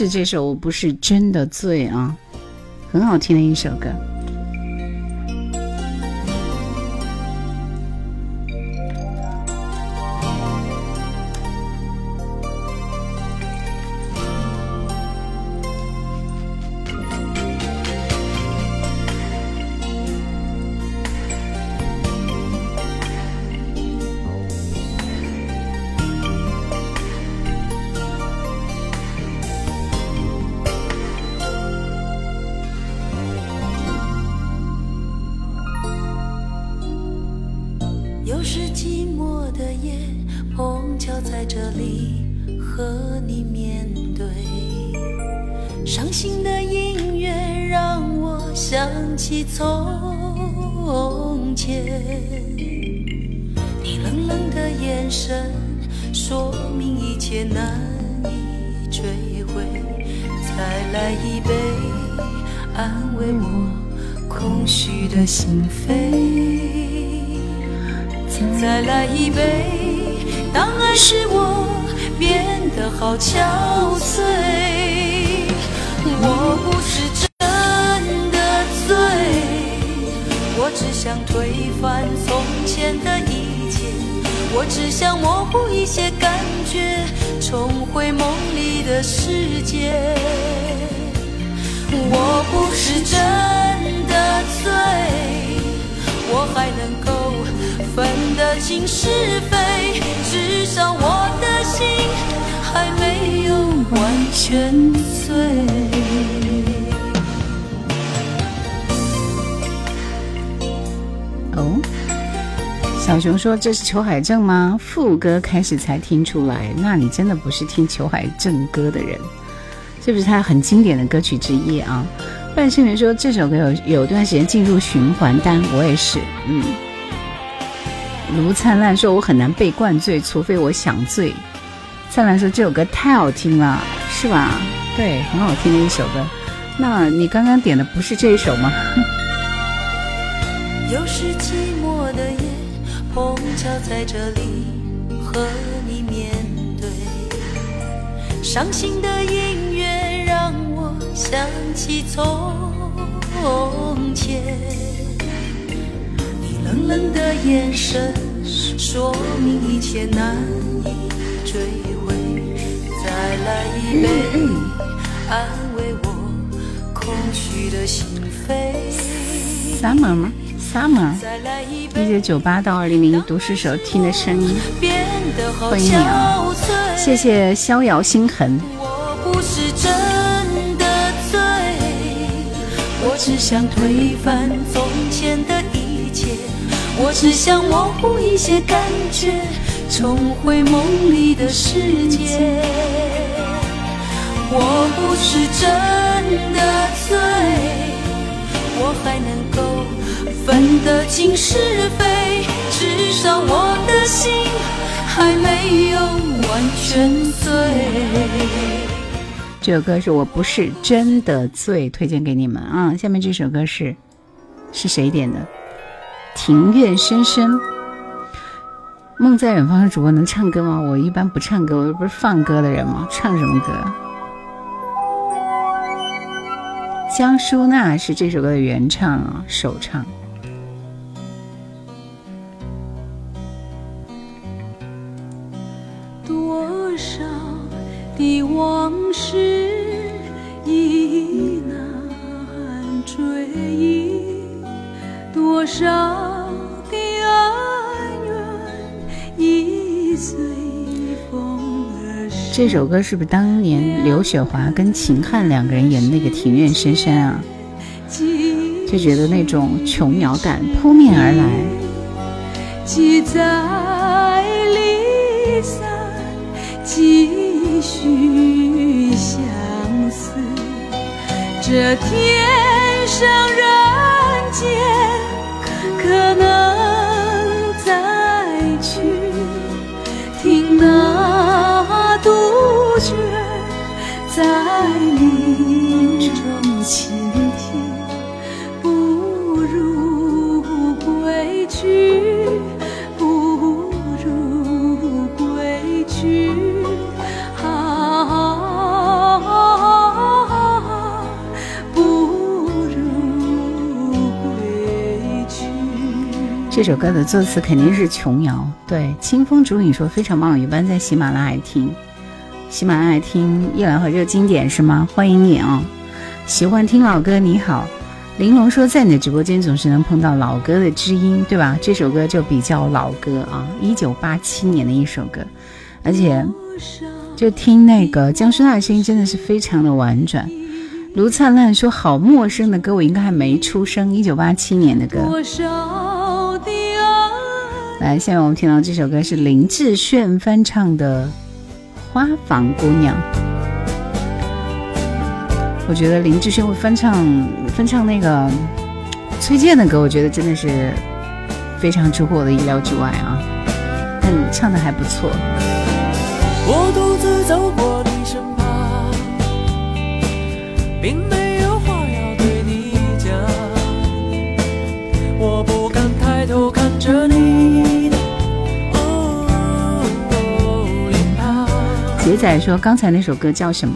是这首不是真的醉啊，很好听的一首歌。说这是裘海正吗？副歌开始才听出来，那你真的不是听裘海正歌的人，是不是他很经典的歌曲之一啊？半生缘说这首歌有有段时间进入循环单，我也是，嗯。卢灿烂说我很难被灌醉，除非我想醉。灿烂说这首歌太好听了，是吧？对，很好听的一首歌。那你刚刚点的不是这一首吗？有时，巧在这里和你面对。伤心的音乐让我想起从前，你冷冷的眼神说明一切难以追回。再来一杯，安慰我空虚的心扉。三毛吗？Summer，一九九八到二零零读书时候听的声音，欢迎你啊！谢谢逍遥心痕。我不是真的醉，我只想推翻从前的一切，我只想模糊一些感觉，重回梦里的世界。我不是真的醉，我还能。分得清是非，至少我的心还没有完全醉。这首歌是我不是真的醉，推荐给你们啊！下面这首歌是是谁点的？庭院深深。梦在远方的主播能唱歌吗？我一般不唱歌，我又不是放歌的人吗？唱什么歌？江淑娜是这首歌的原唱啊，首唱。的往事已难追忆，多少的恩怨已随风而逝。这首歌是不是当年刘雪华跟秦汉两个人演的那个《庭院深深》啊？就觉得那种琼瑶感扑面而来。记在离散。记。续相思，这天上人间可能再去听那杜鹃在林中倾听，不如归去，这首歌的作词肯定是琼瑶，对，清风竹影说非常棒，一般在喜马拉雅听，喜马拉雅听夜兰和热经典是吗？欢迎你啊！喜欢听老歌，你好，玲珑说在你的直播间总是能碰到老歌的知音，对吧？这首歌就比较老歌啊，一九八七年的一首歌，而且就听那个江淑娜的声音真的是非常的婉转。卢灿烂说好陌生的歌，我应该还没出生，一九八七年的歌。来，下面我们听到这首歌是林志炫翻唱的《花房姑娘》。我觉得林志炫会翻唱翻唱那个崔健的歌，我觉得真的是非常出乎我的意料之外啊！嗯唱的还不错。我抬头看着你。杰仔说：“刚才那首歌叫什么？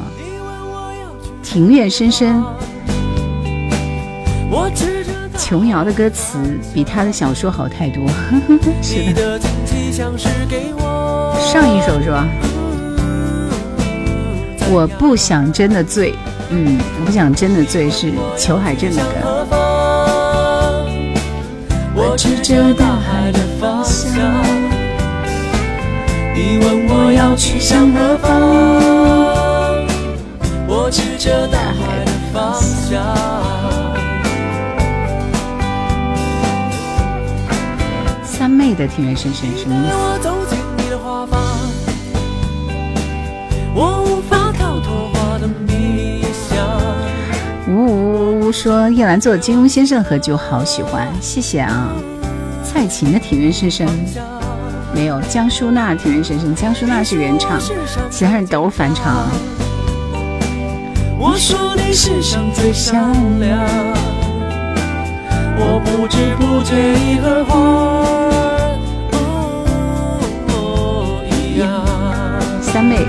庭院深深。琼瑶的歌词比他的小说好太多。是的。上一首是吧？我不想真的醉。嗯，我不想真的醉是裘海正的歌。着大海的方向。”你问我要去向何方，我指着大海的方向。三妹的庭院深深什么意思？呜呜呜说叶兰做的金庸先生和就好喜欢，谢谢啊。蔡琴的庭院深深没有，江淑娜庭院深深，江淑娜是原唱，其他人都翻唱。我说你世上最善良，我不知不觉已和花一样。三妹。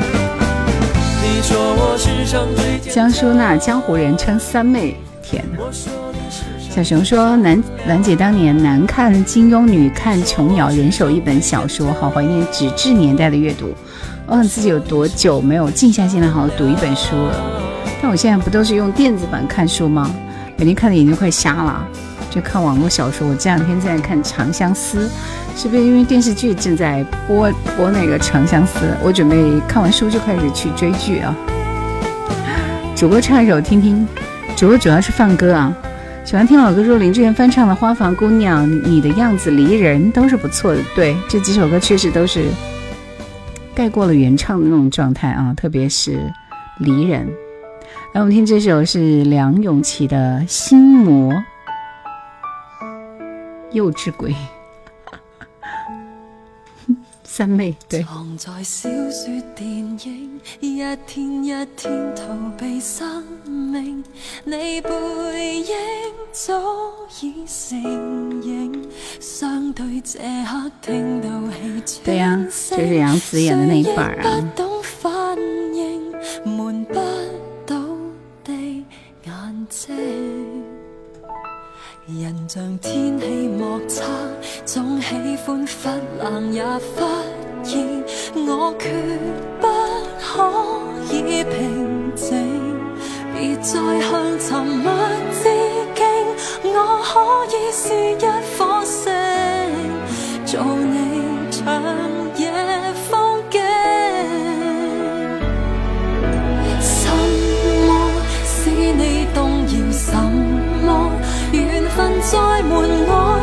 江淑娜，江湖人称三妹。小熊说：“楠兰姐当年男看金庸，女看琼瑶，人手一本小说，好怀念纸质年代的阅读。我问自己有多久没有静下心来好好读一本书了？但我现在不都是用电子版看书吗？每天看的眼睛快瞎了，就看网络小说。我这两天在看《长相思》，是不是因为电视剧正在播播那个《长相思》？我准备看完书就开始去追剧啊。”主播唱一首听听，主播主要是放歌啊，喜欢听老歌，说林志炫翻唱的《花房姑娘》，你的样子离人都是不错的。对，这几首歌确实都是盖过了原唱的那种状态啊，特别是《离人》。来，我们听这首是梁咏琪的《心魔》，幼稚鬼。三妹对。藏在小说电影，一天一天逃避生命，你背影早已成影。相对这刻听到气对呀，就是杨紫演的那一本啊。不懂反应，瞒不到的眼睛。人像天气莫测，总喜欢忽冷也忽热，我决不可以平静。别再向沉默致敬，我可以是一颗星，做你长夜风景。什么使你动摇？什么缘分在瞒我？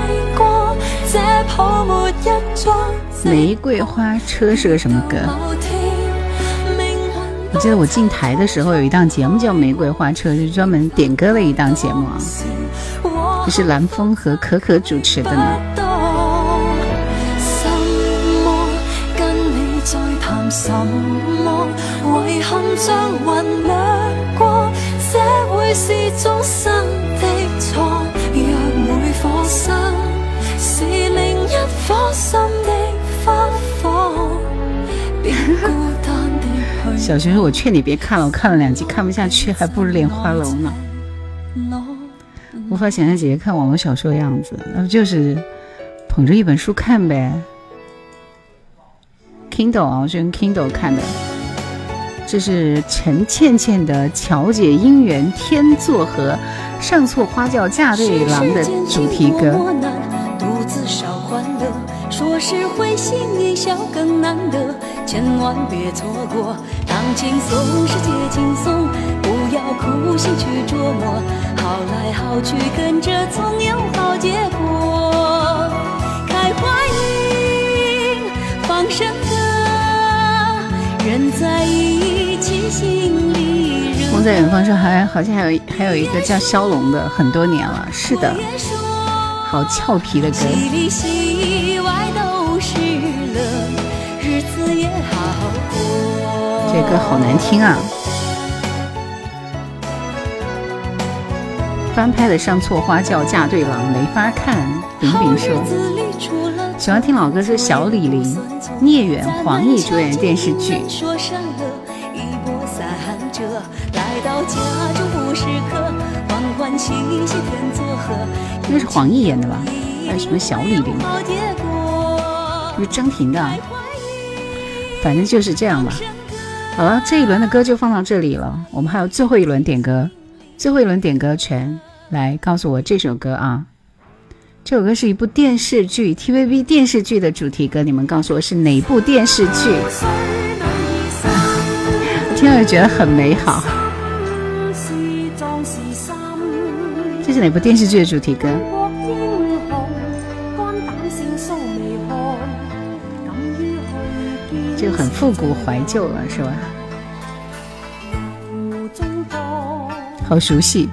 玫瑰花车是个什么歌？我记得我进台的时候有一档节目叫《玫瑰花车》，就是专门点歌的一档节目啊，这是蓝峰和可可主持的呢。我心的火花小学生，我劝你别看了，我看了两集看不下去，还不如莲花楼呢。无法想象姐姐看网络小说的样子，那不就是捧着一本书看呗？Kindle 啊，我是用 Kindle 看的。这是陈倩倩的《巧姐姻缘天作合》，上错花轿嫁对郎的主题歌。欢乐说是会心一笑更难得，千万别错过。当轻松时解轻松，不要苦心去琢磨。好来好去跟着总有好结果。开怀音，放声歌，人在一起心里热。风在远方说还好像还有还有一个叫骁龙的，很多年了。是的，好俏皮的歌。这歌好难听啊！翻拍的《上错花轿嫁对郎》没法看。饼饼说，喜欢听老歌是小李林、聂远、黄奕主演的电视剧。应该是黄奕演的吧？还有什么小李林？是张庭的。反正就是这样吧。好了，这一轮的歌就放到这里了。我们还有最后一轮点歌，最后一轮点歌权，来告诉我这首歌啊，这首歌是一部电视剧 TVB 电视剧的主题歌，你们告诉我是哪部电视剧？听了觉得很美好。这是哪部电视剧的主题歌？就很复古怀旧了，是吧？好熟悉，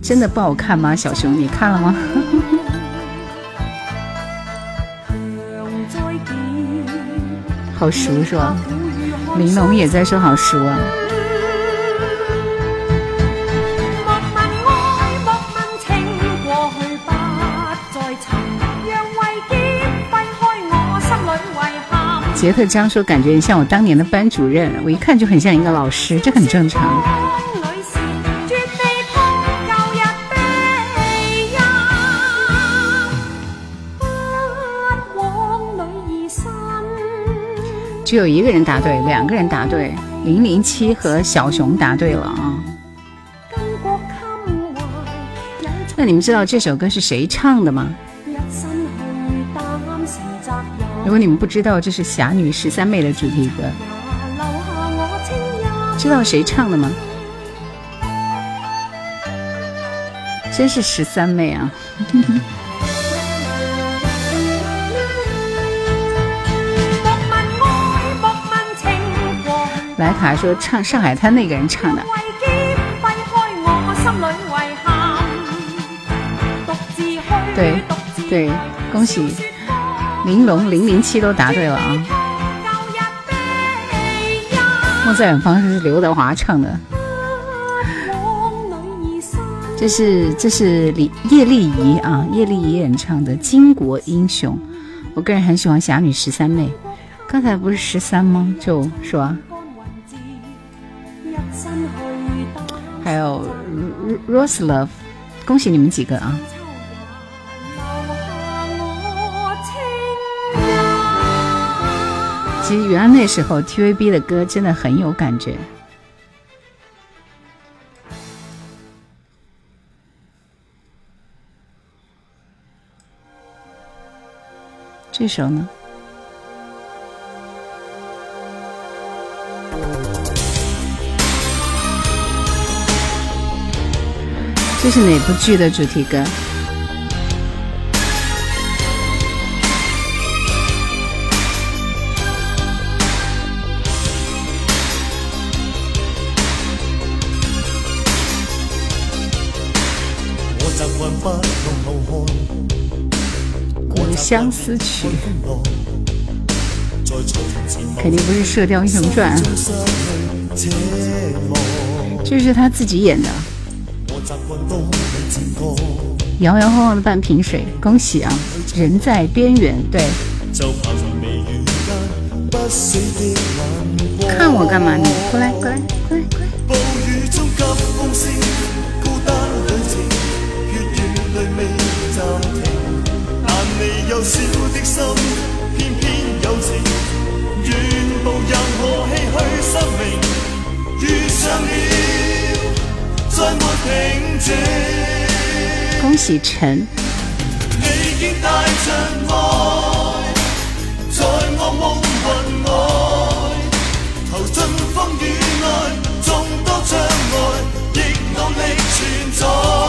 真的不好看吗？小熊，你看了吗？好熟是吧？玲珑也在说好熟啊。杰特江说：“感觉像我当年的班主任，我一看就很像一个老师，这很正常。”只有一个人答对，两个人答对，零零七和小熊答对了啊。那你们知道这首歌是谁唱的吗？如果你们不知道这是《侠女十三妹》的主题歌，知道谁唱的吗？真是十三妹啊！莱卡说唱《上海滩》那个人唱的。对对，恭喜！玲珑零零七都答对了啊！梦在远方是刘德华唱的，这是这是李叶丽仪啊，叶丽仪演唱的《巾帼英雄》。我个人很喜欢《侠女十三妹》，刚才不是十三吗？就是吧？还还有 Rose Love，恭喜你们几个啊！其实原来那时候 TVB 的歌真的很有感觉。这首呢？这是哪部剧的主题歌？相思曲，肯定不是《射雕英雄传》，这是他自己演的。摇摇晃晃的半瓶水，恭喜啊！人在边缘，对。看我干嘛？你过来，过来，过来，过来。你幼小的心，偏偏有情，愿步任何唏嘘生命，遇上了，再没平静。恭喜陈。你已经带着爱，在我梦魂外，投进风雨内，众多障碍，亦努力存在。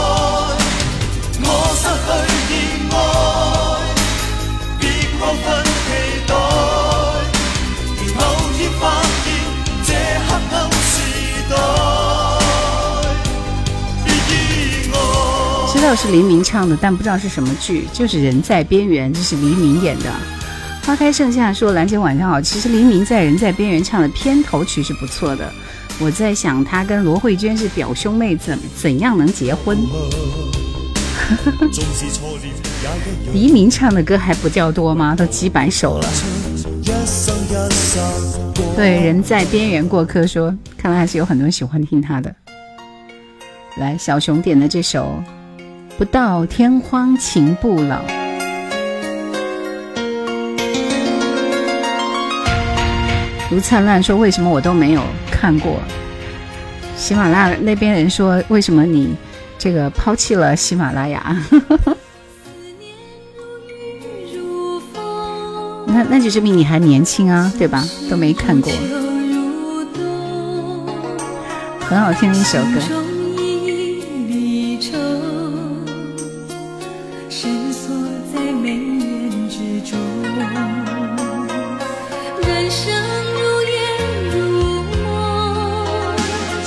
道是黎明唱的，但不知道是什么剧，就是《人在边缘》，这是黎明演的。花开盛夏说：“兰姐晚上好。”其实黎明在《人在边缘》唱的片头曲是不错的。我在想，他跟罗慧娟是表兄妹，怎怎样能结婚？黎明唱的歌还不叫多吗？都几百首了。对，人在边缘过客说，看来还是有很多人喜欢听他的。来，小熊点的这首《不到天荒情不老》。卢灿烂说：“为什么我都没有看过？”喜马拉那边人说：“为什么你？”这个抛弃了喜马拉雅。那那就证明你还年轻啊，对吧？都没看过，很好听的一首歌。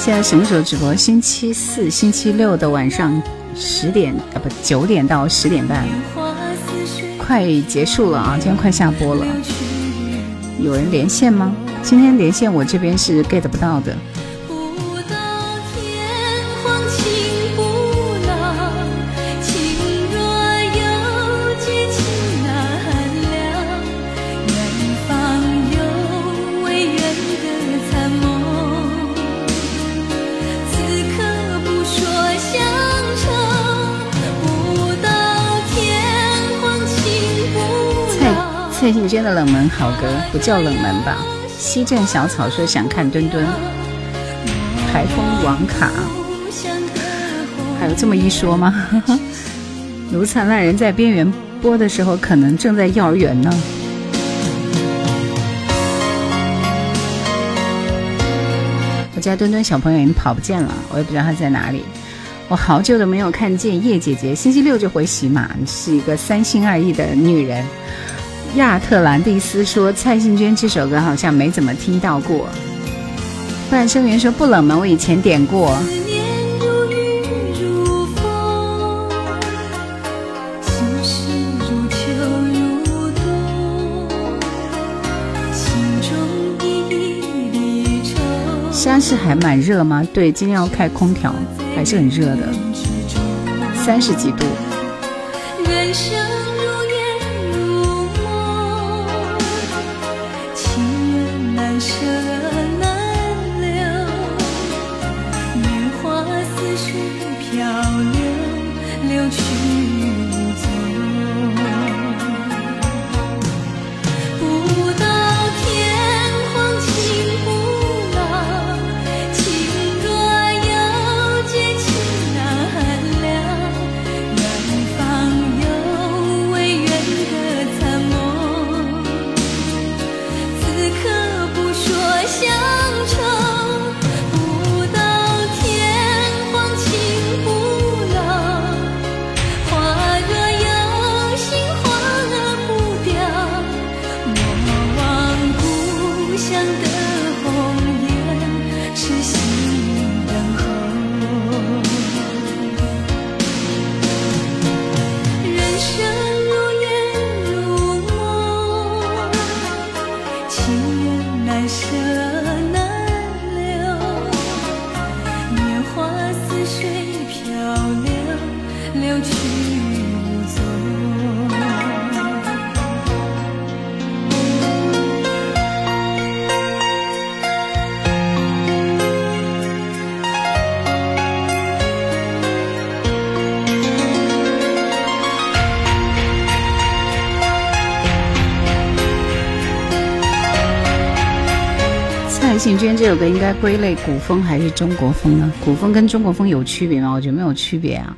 现在什么时候直播？星期四、星期六的晚上十点啊，不九点到十点半，快结束了啊！今天快下播了，有人连线吗？今天连线我这边是 get 不到的。蔡幸娟的冷门好歌不叫冷门吧？西镇小草说想看墩墩，台风网卡，还有这么一说吗？卢灿烂人在边缘播的时候，可能正在幼儿园呢。我家墩墩小朋友已经跑不见了，我也不知道他在哪里。我好久都没有看见叶姐姐，星期六就回喜马，是一个三心二意的女人。亚特兰蒂斯说：“蔡幸娟这首歌好像没怎么听到过。”半生缘说：“不冷门，我以前点过。”山是还蛮热吗？对，今天要开空调，还是很热的，三十几度。幸娟这首歌应该归类古风还是中国风呢？古风跟中国风有区别吗？我觉得没有区别啊。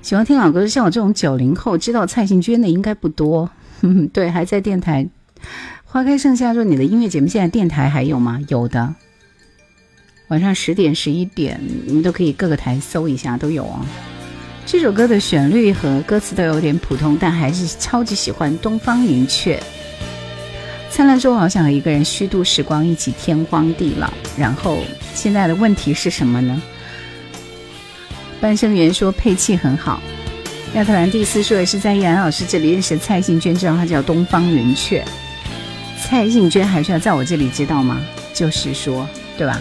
喜欢听老歌，像我这种九零后，知道蔡幸娟的应该不多。对，还在电台。花开盛夏说你的音乐节目现在电台还有吗？有的，晚上十点、十一点，你们都可以各个台搜一下，都有啊。这首歌的旋律和歌词都有点普通，但还是超级喜欢《东方云雀》。灿烂说：“我好想和一个人虚度时光，一起天荒地老。”然后现在的问题是什么呢？半生缘说配器很好。亚特兰蒂斯说也是在易安老师这里认识蔡幸娟，知道她叫东方云雀。蔡幸娟还需要在我这里知道吗？就是说，对吧？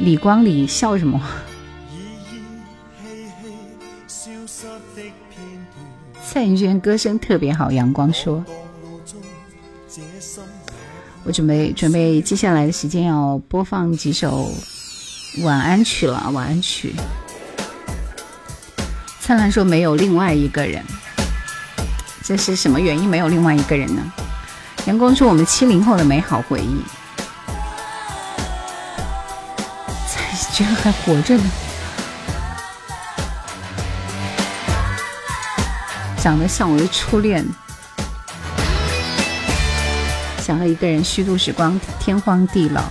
李光里笑什么？蔡幸娟歌声特别好，阳光说。我准备准备接下来的时间要播放几首晚安曲了，晚安曲。灿烂说没有另外一个人，这是什么原因没有另外一个人呢？阳光说我们七零后的美好回忆。蔡居然还活着呢。长得像我的初恋，想和一个人虚度时光，天荒地老。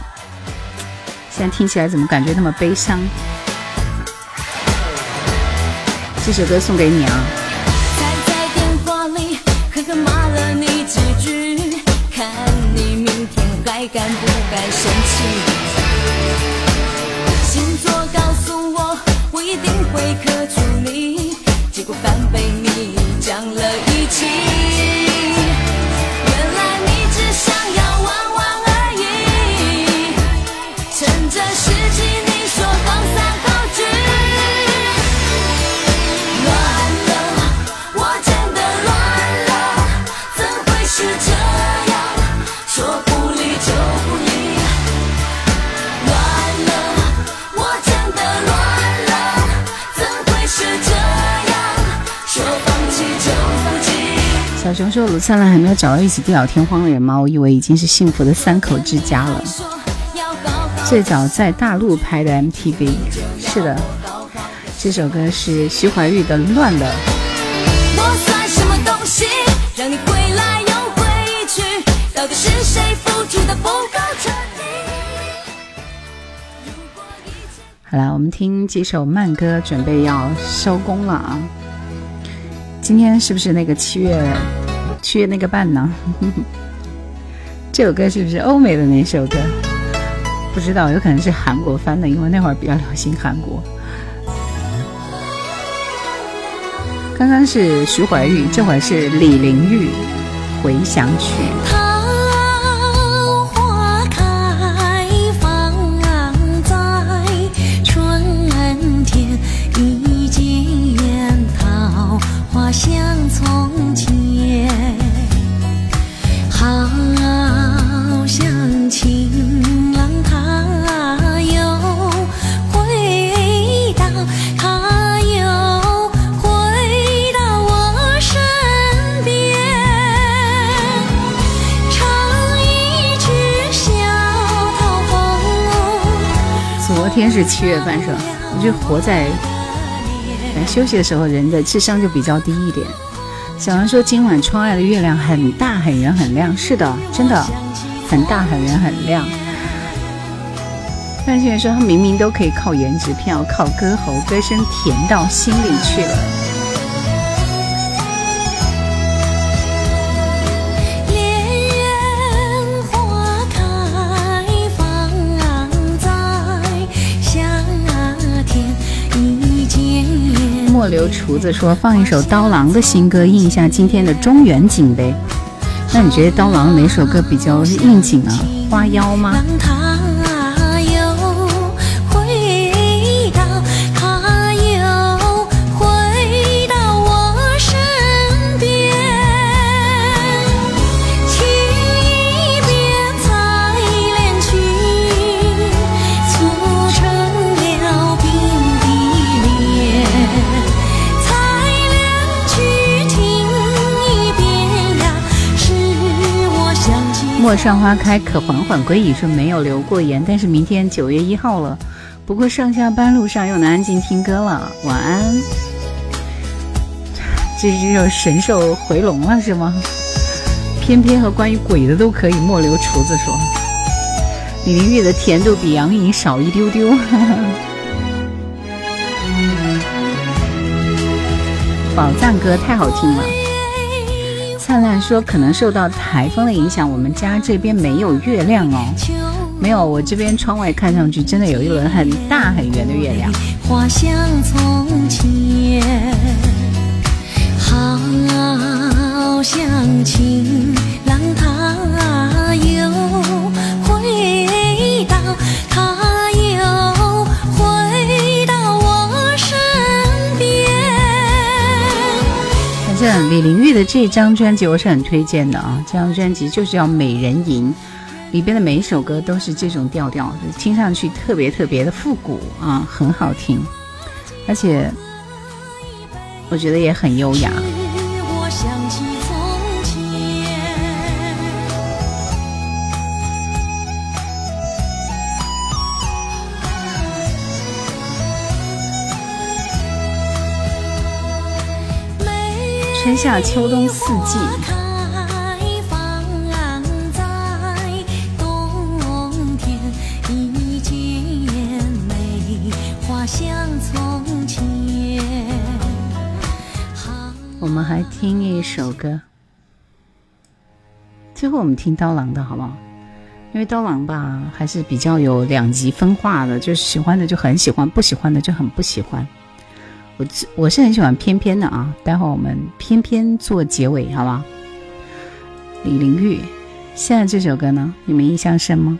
现在听起来怎么感觉那么悲伤？这首歌送给你啊！在电话里狠狠骂了你几句，看你明天还敢不敢生气星座告诉我，我一定会小熊说：“卢灿烂还没有找到一起地老天荒的人吗？我以为已经是幸福的三口之家了。最早在大陆拍的 MTV，是的，这首歌是徐怀钰的《乱了》。”我算什么东西？让你回来又回去，到底是谁付出的不够彻底好了，我们听几首慢歌，准备要收工了啊！今天是不是那个七月？缺那个伴呢？这首歌是不是欧美的那首歌？不知道，有可能是韩国翻的，因为那会儿比较流行韩国。刚刚是徐怀钰，这会儿是李玲玉，《回想曲》。天是七月半生？我就活在休息的时候，人的智商就比较低一点。小王说今晚窗外的月亮很大、很圆、很亮。是的，真的很大、很圆、很亮。范欣说他明明都可以靠颜值票，靠歌喉，歌声甜到心里去了。莫留厨子说放一首刀郎的新歌应一下今天的中原景呗，那你觉得刀郎哪首歌比较应景啊？花妖吗？陌上花开，可缓缓归矣。说没有留过言，但是明天九月一号了，不过上下班路上又能安静听歌了。晚安。这只有神兽回笼了是吗？偏偏和关于鬼的都可以。莫留厨子说，李玲玉的甜度比杨颖少一丢丢。宝藏歌太好听了。灿烂说：“可能受到台风的影响，我们家这边没有月亮哦。没有，我这边窗外看上去真的有一轮很大很圆的月亮。”花香从前，好像情郎他又回到他。李玲玉的这张专辑我是很推荐的啊！这张专辑就是叫《美人吟》，里边的每一首歌都是这种调调，听上去特别特别的复古啊，很好听，而且我觉得也很优雅。春夏秋冬四季。我们还听一首歌，最后我们听刀郎的好不好？因为刀郎吧还是比较有两极分化的，就是喜欢的就很喜欢，不喜欢的就很不喜欢。我我是很喜欢偏偏的啊，待会儿我们偏偏做结尾，好吧？李玲玉，现在这首歌呢，你们印象深吗？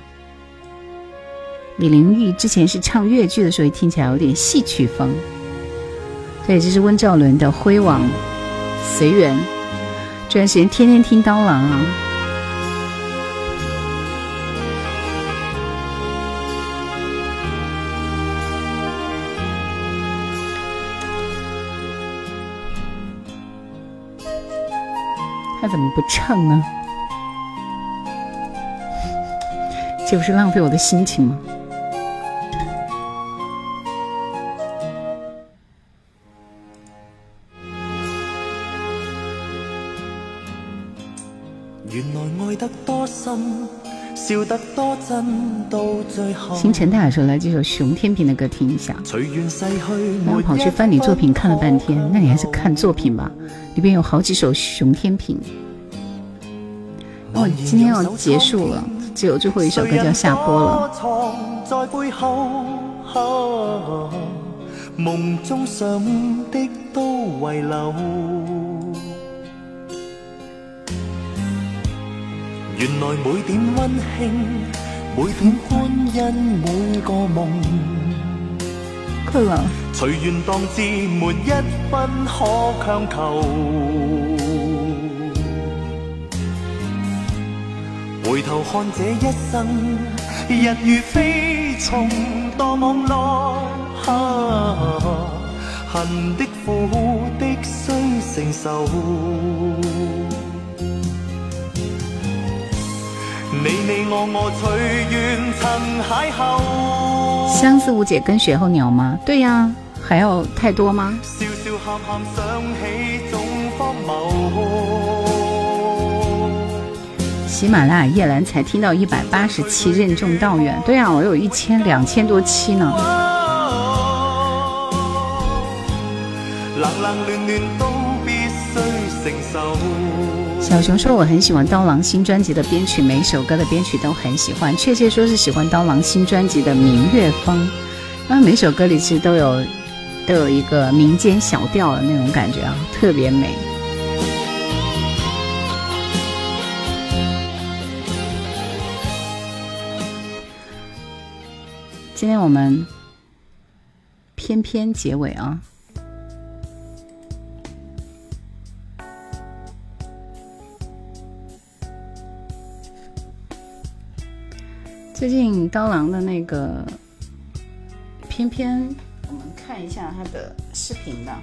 李玲玉之前是唱越剧的，所以听起来有点戏曲风。对，这是温兆伦的《辉煌》。随缘，这段时间天天听刀郎啊。他怎么不唱呢？这不是浪费我的心情吗？原来爱得多深星辰大海说来这首熊天平的歌听一下。然后跑去翻你作品看了半天，那你还是看作品吧，里边有好几首熊天平。哦，今天要结束了，只有最后一首歌就要下播了。原来每点温馨，每点欢欣，每个梦，随缘当至，没一分可强求。回头看这一生，日如飞虫，多往来，恨的苦的需承受。相思无解跟雪候鸟吗？对呀，还要太多吗？喜马拉雅夜兰才听到一百八十期，任重道远。对呀，我有一千两千多期呢。小熊说：“我很喜欢刀郎新专辑的编曲，每首歌的编曲都很喜欢。确切说是喜欢刀郎新专辑的民乐风，因为每首歌里其实都有都有一个民间小调的那种感觉啊，特别美。”今天我们偏偏结尾啊。最近刀郎的那个偏偏，我们看一下他的视频吧。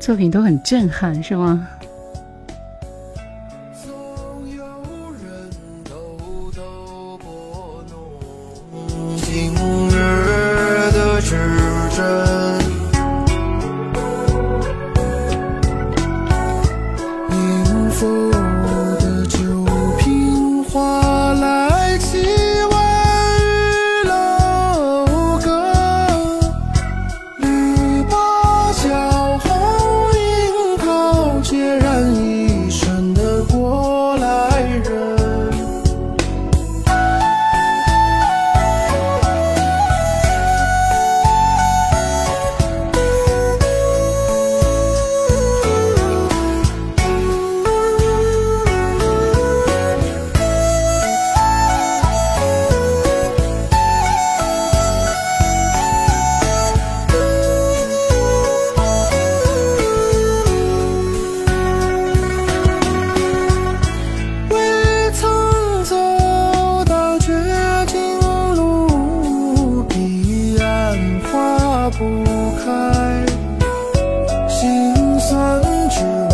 作品都很震撼，是吗？在心酸之。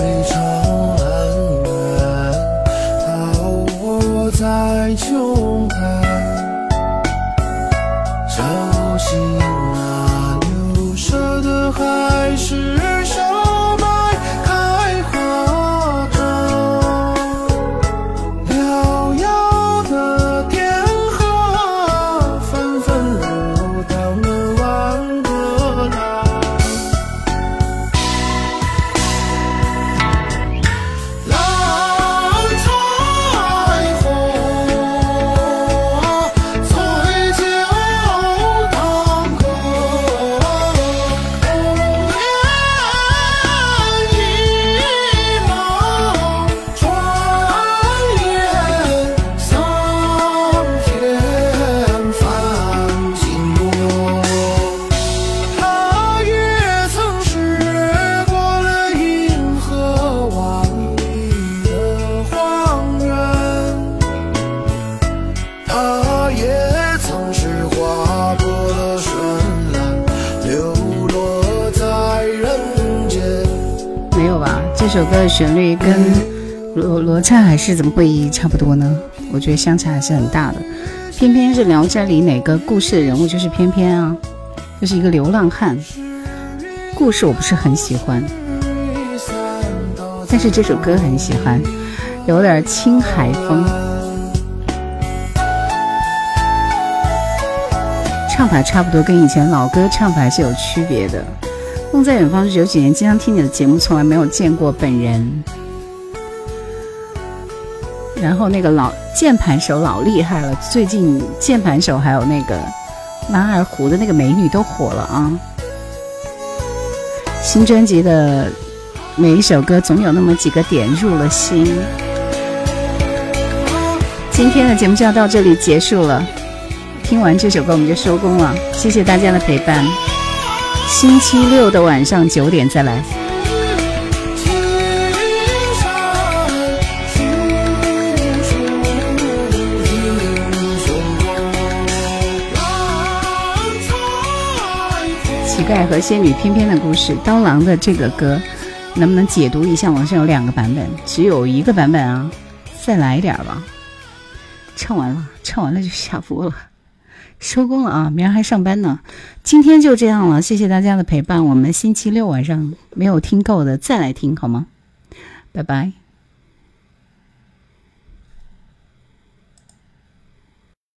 这首歌的旋律跟罗罗刹海市怎么会差不多呢？我觉得相差还是很大的。偏偏是《聊斋》里哪个故事的人物就是偏偏啊，就是一个流浪汉。故事我不是很喜欢，但是这首歌很喜欢，有点青海风，唱法差不多，跟以前老歌唱法是有区别的。梦在远方是九几年，经常听你的节目，从来没有见过本人。然后那个老键盘手老厉害了，最近键盘手还有那个拉二胡的那个美女都火了啊！新专辑的每一首歌总有那么几个点入了心。今天的节目就要到这里结束了，听完这首歌我们就收工了，谢谢大家的陪伴。星期六的晚上九点再来。乞丐和仙女翩翩的故事，刀郎的这个歌，能不能解读一下？网上有两个版本，只有一个版本啊！再来一点吧。唱完了，唱完了就下播了。收工了啊，明儿还上班呢。今天就这样了，谢谢大家的陪伴。我们星期六晚上没有听够的再来听好吗？拜拜。